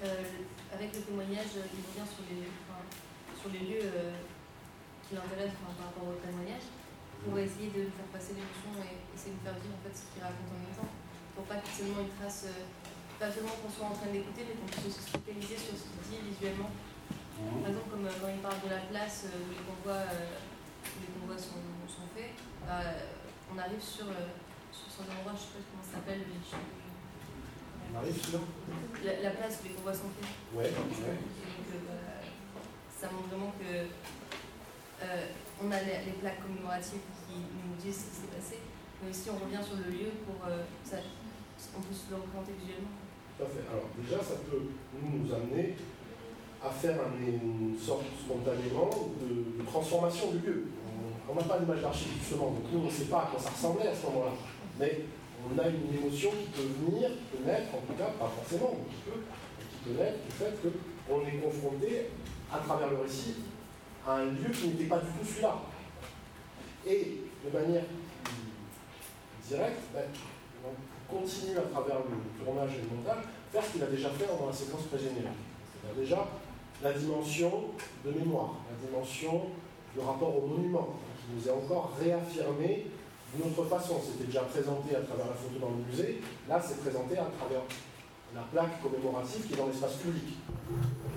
Speaker 7: euh, avec le témoignage, il revient sur les, sur les lieux euh, qui l'intéressent par rapport au témoignage, pour essayer de faire passer l'émotion et essayer de faire vivre en fait ce qu'il raconte en même temps, pour pas que seulement une trace, euh, pas seulement qu'on soit en train d'écouter, mais qu'on puisse se focaliser sur ce qu'il dit visuellement. Par exemple, comme euh, quand il parle de la place où les convois, les convois sont, sont faits, bah, on arrive sur, sur son endroit, je ne sais pas comment ça s'appelle,
Speaker 2: on arrive sur
Speaker 7: la, place où les convois sont faits.
Speaker 2: Ouais,
Speaker 7: ça montre vraiment que euh, on a les, plaques commémoratives qui nous disent ce qui s'est passé, mais aussi on revient sur le lieu pour euh, ça, on peut se le représenter.
Speaker 2: Tout à fait. Alors déjà, ça peut nous, nous amener à faire une sorte spontanément de, transformation du lieu. On n'a pas d'image d'archive justement, donc nous on ne sait pas à quoi ça ressemblait à ce moment-là. Mais on a une émotion qui peut venir, peut naître, en tout cas, pas forcément, mais qui peut, qui peut naître du fait qu'on est confronté à travers le récit à un lieu qui n'était pas du tout celui-là. Et de manière directe, ben, continue à travers le tournage et le montage, faire ce qu'il a déjà fait dans la séquence pré-générique. C'est-à-dire déjà la dimension de mémoire, la dimension du rapport au monument, qui nous est encore réaffirmé d'une autre façon. C'était déjà présenté à travers la photo dans le musée, là c'est présenté à travers la plaque commémorative qui est dans l'espace public.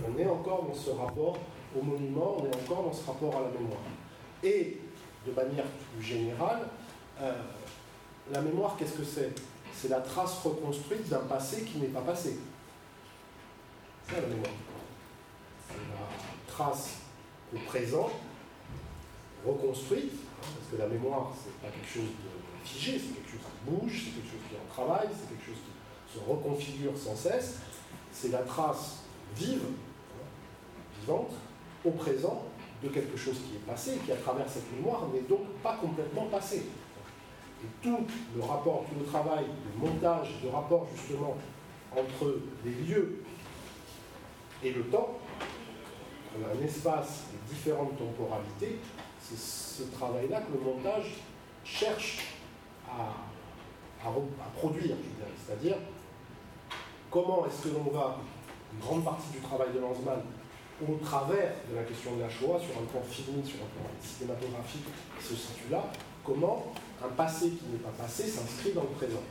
Speaker 2: on est encore dans ce rapport au monument, on est encore dans ce rapport à la mémoire. Et de manière plus générale, euh, la mémoire, qu'est-ce que c'est? C'est la trace reconstruite d'un passé qui n'est pas passé. C'est la mémoire. C'est la trace au présent, reconstruite, Parce que la mémoire, c'est pas quelque chose de figé, c'est quelque chose qui bouge, c'est quelque chose qui en travail, c'est quelque chose qui se reconfigure sans cesse. C'est la trace vive, vivante, au présent, de quelque chose qui est passé, qui à travers cette mémoire n'est donc pas complètement passé. Et tout le rapport, tout le travail de montage, de rapport justement entre les lieux et le temps, un espace et différentes temporalités, c'est ce travail-là que le montage cherche à, produire, c'est-à-dire comment est-ce que l'on va, une grande partie du travail de Lanzmann, au travers de la question de la Shoah, sur un plan filmique, sur un plan cinématographique, se situe là, comment un passé qui n'est pas passé s'inscrit dans le présent.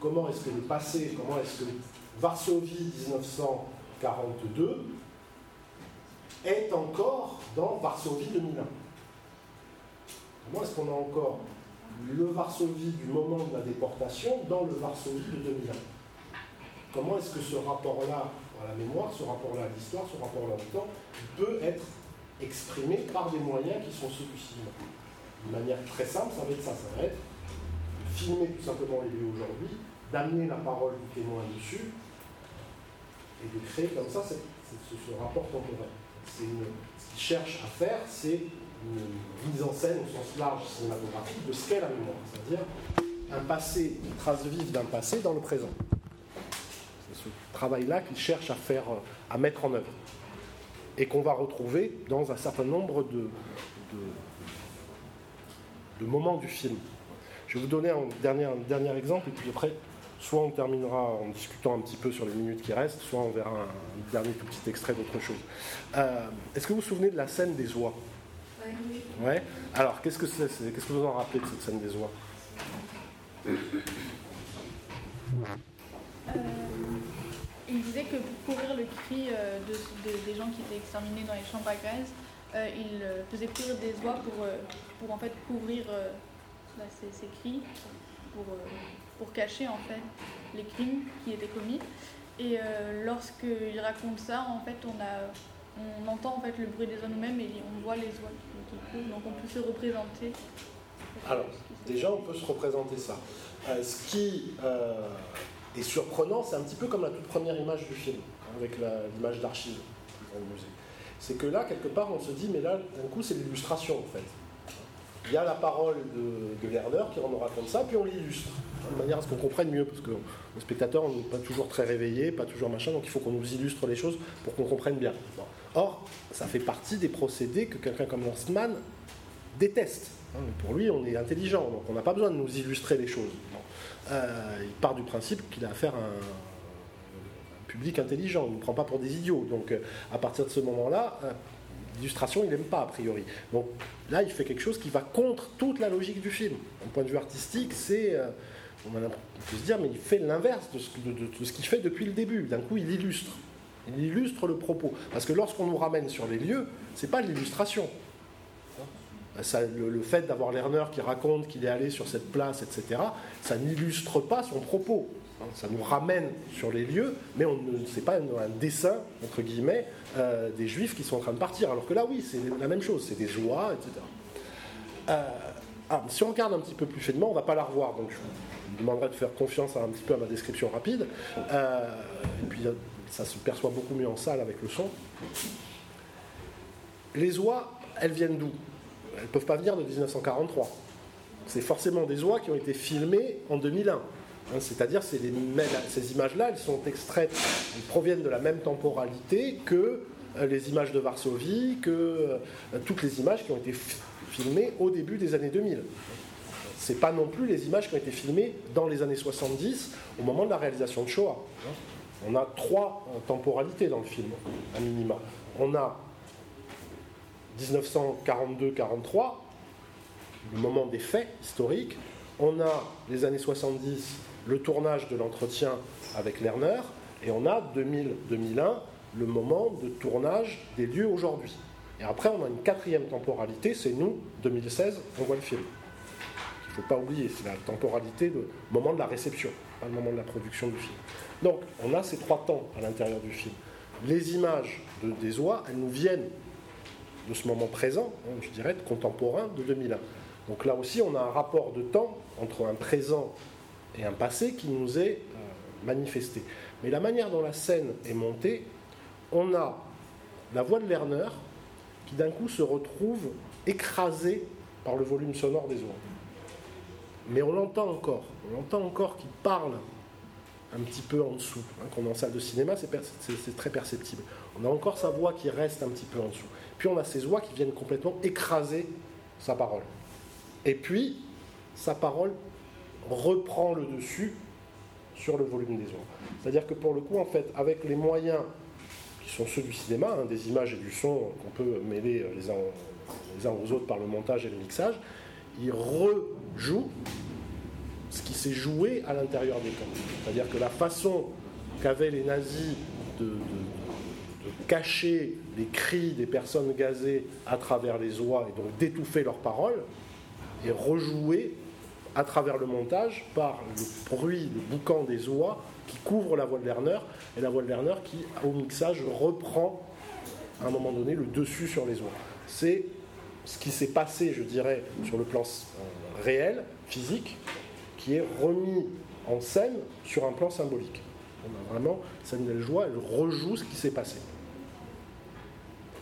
Speaker 2: Comment est-ce que le passé, comment est-ce que Varsovie 1942 est encore dans Varsovie 2001 Comment est-ce qu'on a encore le Varsovie du moment de la déportation dans le Varsovie de 2001 Comment est-ce que ce rapport-là à la mémoire, ce rapport-là à l'histoire, ce rapport-là au temps, peut être exprimé par des moyens qui sont ceux du cinéma D'une manière très simple, ça va être ça, ça va être de filmer tout simplement les lieux aujourd'hui, d'amener la parole du témoin dessus, et de créer comme ça ce, rapport temporel. ce qu'il cherche à faire, c'est une mise en scène au sens large cinématographique de ce qu'est la mémoire, c'est-à-dire un passé, une trace vive d'un passé dans le présent. C'est ce travail-là qu'il cherche à faire, à mettre en œuvre, et qu'on va retrouver dans un certain nombre de, de, moments du film. Je vais vous donner un dernier, un dernier exemple, et puis après, soit on terminera en discutant un petit peu sur les minutes qui restent, soit on verra un, dernier tout petit extrait d'autre chose. Euh, est-ce que vous vous souvenez de la scène des oies? Ouais. Alors, qu'est-ce que c'est Qu'est-ce que vous en rappelez de cette scène des oies?
Speaker 13: Euh, Il disait que pour couvrir le cri euh, des gens qui étaient exterminés dans les chambres à gaz, euh, il faisait courir des oies pour, pour en fait couvrir bah, ces, cris, pour, pour cacher en fait les crimes qui étaient commis. Et lorsqu'il raconte ça, en fait, on a on entend en fait le bruit des oies nous-mêmes et on voit les oies donc on peut se représenter.
Speaker 2: Alors, déjà, on peut se représenter ça. Euh, ce qui euh, est surprenant, c'est un petit peu comme la toute première image du film, avec l'image d'archive dans le musée. C'est que là, quelque part, on se dit, mais là, d'un coup, c'est l'illustration, en fait. Il y a la parole de, de Lerner qui en raconte ça, puis on l'illustre, de manière à ce qu'on comprenne mieux, parce que le spectateur, n'est pas toujours très réveillé, pas toujours machin, donc il faut qu'on nous illustre les choses pour qu'on comprenne bien. Or, ça fait partie des procédés que quelqu'un comme Lanzmann déteste. Hein, pour lui, on est intelligent, donc on n'a pas besoin de nous illustrer les choses. Euh, il part du principe qu'il a affaire à un, public intelligent, il ne prend pas pour des idiots. Donc euh, à partir de ce moment-là, euh, l'illustration, il n'aime pas a priori. Donc là, il fait quelque chose qui va contre toute la logique du film. D'un point de vue artistique, c'est... on, peut se dire, mais il fait l'inverse de ce qu'il fait depuis le début. D'un coup, il illustre. Il illustre le propos. Parce que lorsqu'on nous ramène sur les lieux, c'est pas l'illustration. le, fait d'avoir Lerner qui raconte qu'il est allé sur cette place, etc., ça n'illustre pas son propos. Ça nous ramène sur les lieux, mais ce n'est pas un, dessin, entre guillemets, euh, des juifs qui sont en train de partir. Alors que là, oui, c'est la même chose, c'est des joies, etc. Euh, ah, si on regarde un petit peu plus finement, on ne va pas la revoir, donc je vous demanderai de faire confiance un petit peu à ma description rapide. Euh, et puis, ça se perçoit beaucoup mieux en salle avec le son. Les oies, elles viennent d'où? Elles ne peuvent pas venir de 1943. C'est forcément des oies qui ont été filmées en 2001. Hein, c'est-à-dire, c'est ces images-là, elles sont extraites, elles proviennent de la même temporalité que euh, les images de Varsovie, que euh, toutes les images qui ont été filmées au début des années 2000. Ce pas non plus les images qui ont été filmées dans les années 70, au moment de la réalisation de Shoah. On a trois euh, temporalités dans le film, à minima. On a 1942-43, le moment des faits historiques. On a les années 70, le tournage de l'entretien avec Lerner. Et on a 2000-2001, le moment de tournage des lieux aujourd'hui. Et après, on a une quatrième temporalité, c'est nous, 2016, on voit le film. Il ne faut pas oublier, c'est la temporalité, du moment de la réception, pas le moment de la production du film. Donc, on a ces trois temps à l'intérieur du film. Les images des oies, elles nous viennent de ce moment présent, hein, je dirais, contemporain de 2001. Donc là aussi, on a un rapport de temps entre un présent et un passé qui nous est euh, manifesté. Mais la manière dont la scène est montée, on a la voix de Lerner qui d'un coup se retrouve écrasée par le volume sonore des oies. Mais on l'entend encore, on l'entend encore qu'il parle un petit peu en dessous. Hein, quand on est en salle de cinéma, c'est très perceptible. On a encore sa voix qui reste un petit peu en dessous. Puis on a ses voix qui viennent complètement écraser sa parole. Et puis, sa parole reprend le dessus sur le volume des oies. C'est-à-dire que pour le coup, en fait, avec les moyens qui sont ceux du cinéma, hein, des images et du son qu'on peut mêler les uns, les uns aux autres par le montage et le mixage, il rejoue ce qui s'est joué à l'intérieur des camps. C'est-à-dire que la façon qu'avaient les nazis de, cacher les cris des personnes gazées à travers les oies et donc d'étouffer leurs paroles est rejouée à travers le montage par le bruit, le boucan des oies qui couvre la voix de Lerner et la voix de Lerner qui, au mixage, reprend à un moment donné le dessus sur les oies. C'est ce qui s'est passé, je dirais, sur le plan euh, réel, physique, qui est remis en scène sur un plan symbolique. On a vraiment, Samuel Joie, elle rejoue ce qui s'est passé.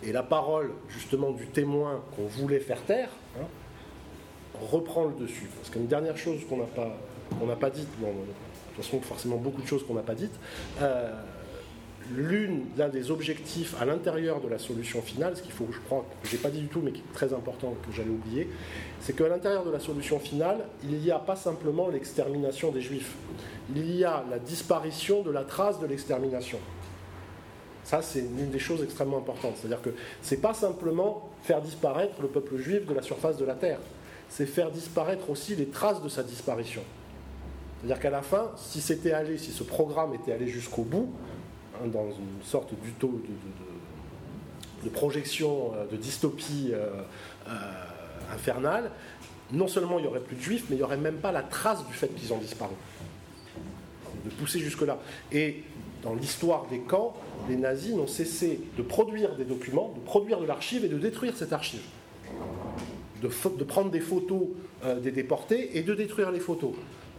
Speaker 2: Et la parole, justement, du témoin qu'on voulait faire taire, reprend le dessus. Parce qu'une dernière chose qu'on n'a pas, pas dite, bon, de toute façon, forcément beaucoup de choses qu'on n'a pas dites, euh, l'un des objectifs à l'intérieur de la solution finale, ce qu'il faut, je crois, que je n'ai pas dit du tout, mais qui est très important, que j'allais oublier, c'est qu'à l'intérieur de la solution finale, il n'y a pas simplement l'extermination des juifs, il y a la disparition de la trace de l'extermination. Ça, c'est une des choses extrêmement importantes. C'est-à-dire que ce n'est pas simplement faire disparaître le peuple juif de la surface de la terre, c'est faire disparaître aussi les traces de sa disparition. C'est-à-dire qu'à la fin, si c'était allé, si ce programme était allé jusqu'au bout, Hein, dans une sorte d'uto, de, projection, euh, de dystopie euh, euh, infernale, non seulement il n'y aurait plus de juifs, mais il n'y aurait même pas la trace du fait qu'ils ont disparu. De pousser jusque-là. Et dans l'histoire des camps, les nazis n'ont cessé de produire des documents, de produire de l'archive et de détruire cette archive. De, prendre des photos des déportés et de détruire les photos.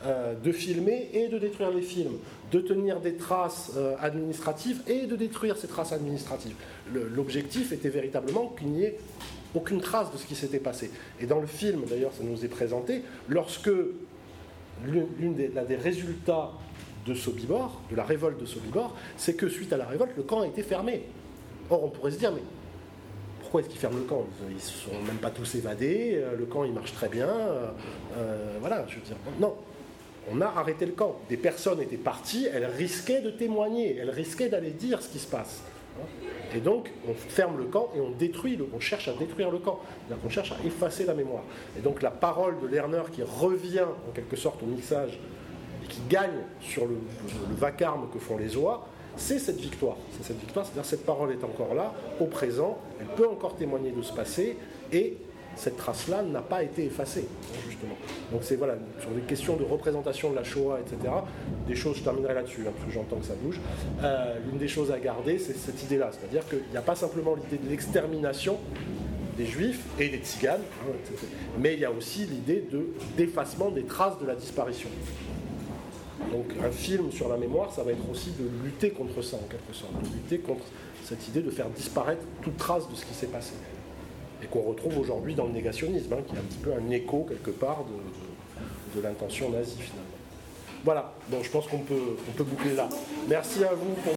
Speaker 2: Euh, de filmer et de détruire les films, de tenir des traces euh, administratives et de détruire ces traces administratives. L'objectif était véritablement qu'il n'y ait aucune trace de ce qui s'était passé. Et dans le film, d'ailleurs, ça nous est présenté, lorsque l'un des, des, résultats de Sobibor, de la révolte de Sobibor, c'est que suite à la révolte, le camp a été fermé. Or, on pourrait se dire, mais pourquoi est-ce qu'ils ferment le camp? Ils ne sont même pas tous évadés, euh, le camp il marche très bien. voilà, je veux dire. Non, on a arrêté le camp. Des personnes étaient parties, elles risquaient de témoigner, elles risquaient d'aller dire ce qui se passe. Et donc, on ferme le camp et on détruit, le, on cherche à détruire le camp. On cherche à effacer la mémoire. Et donc, la parole de Lerner qui revient en quelque sorte au mixage et qui gagne sur le, vacarme que font les oies, c'est cette victoire. C'est cette victoire, c'est-à-dire cette parole est encore là, au présent, elle peut encore témoigner de ce passé et cette trace-là n'a pas été effacée, justement. Donc c'est voilà, sur des questions de représentation de la Shoah, etc., des choses, je terminerai là-dessus, hein, parce que j'entends que ça bouge, euh, l'une des choses à garder, c'est cette idée-là, c'est-à-dire qu'il n'y a pas simplement l'idée de l'extermination des juifs et des tziganes, hein, mais il y a aussi l'idée de d'effacement des traces de la disparition. Donc un film sur la mémoire, ça va être aussi de lutter contre ça, en quelque sorte, de lutter contre cette idée de faire disparaître toute trace de ce qui s'est passé et qu'on retrouve aujourd'hui dans le négationnisme, hein, qui est un petit peu un écho quelque part de, l'intention nazie finalement. Voilà, donc je pense qu'on peut, on peut boucler là. Merci à vous pour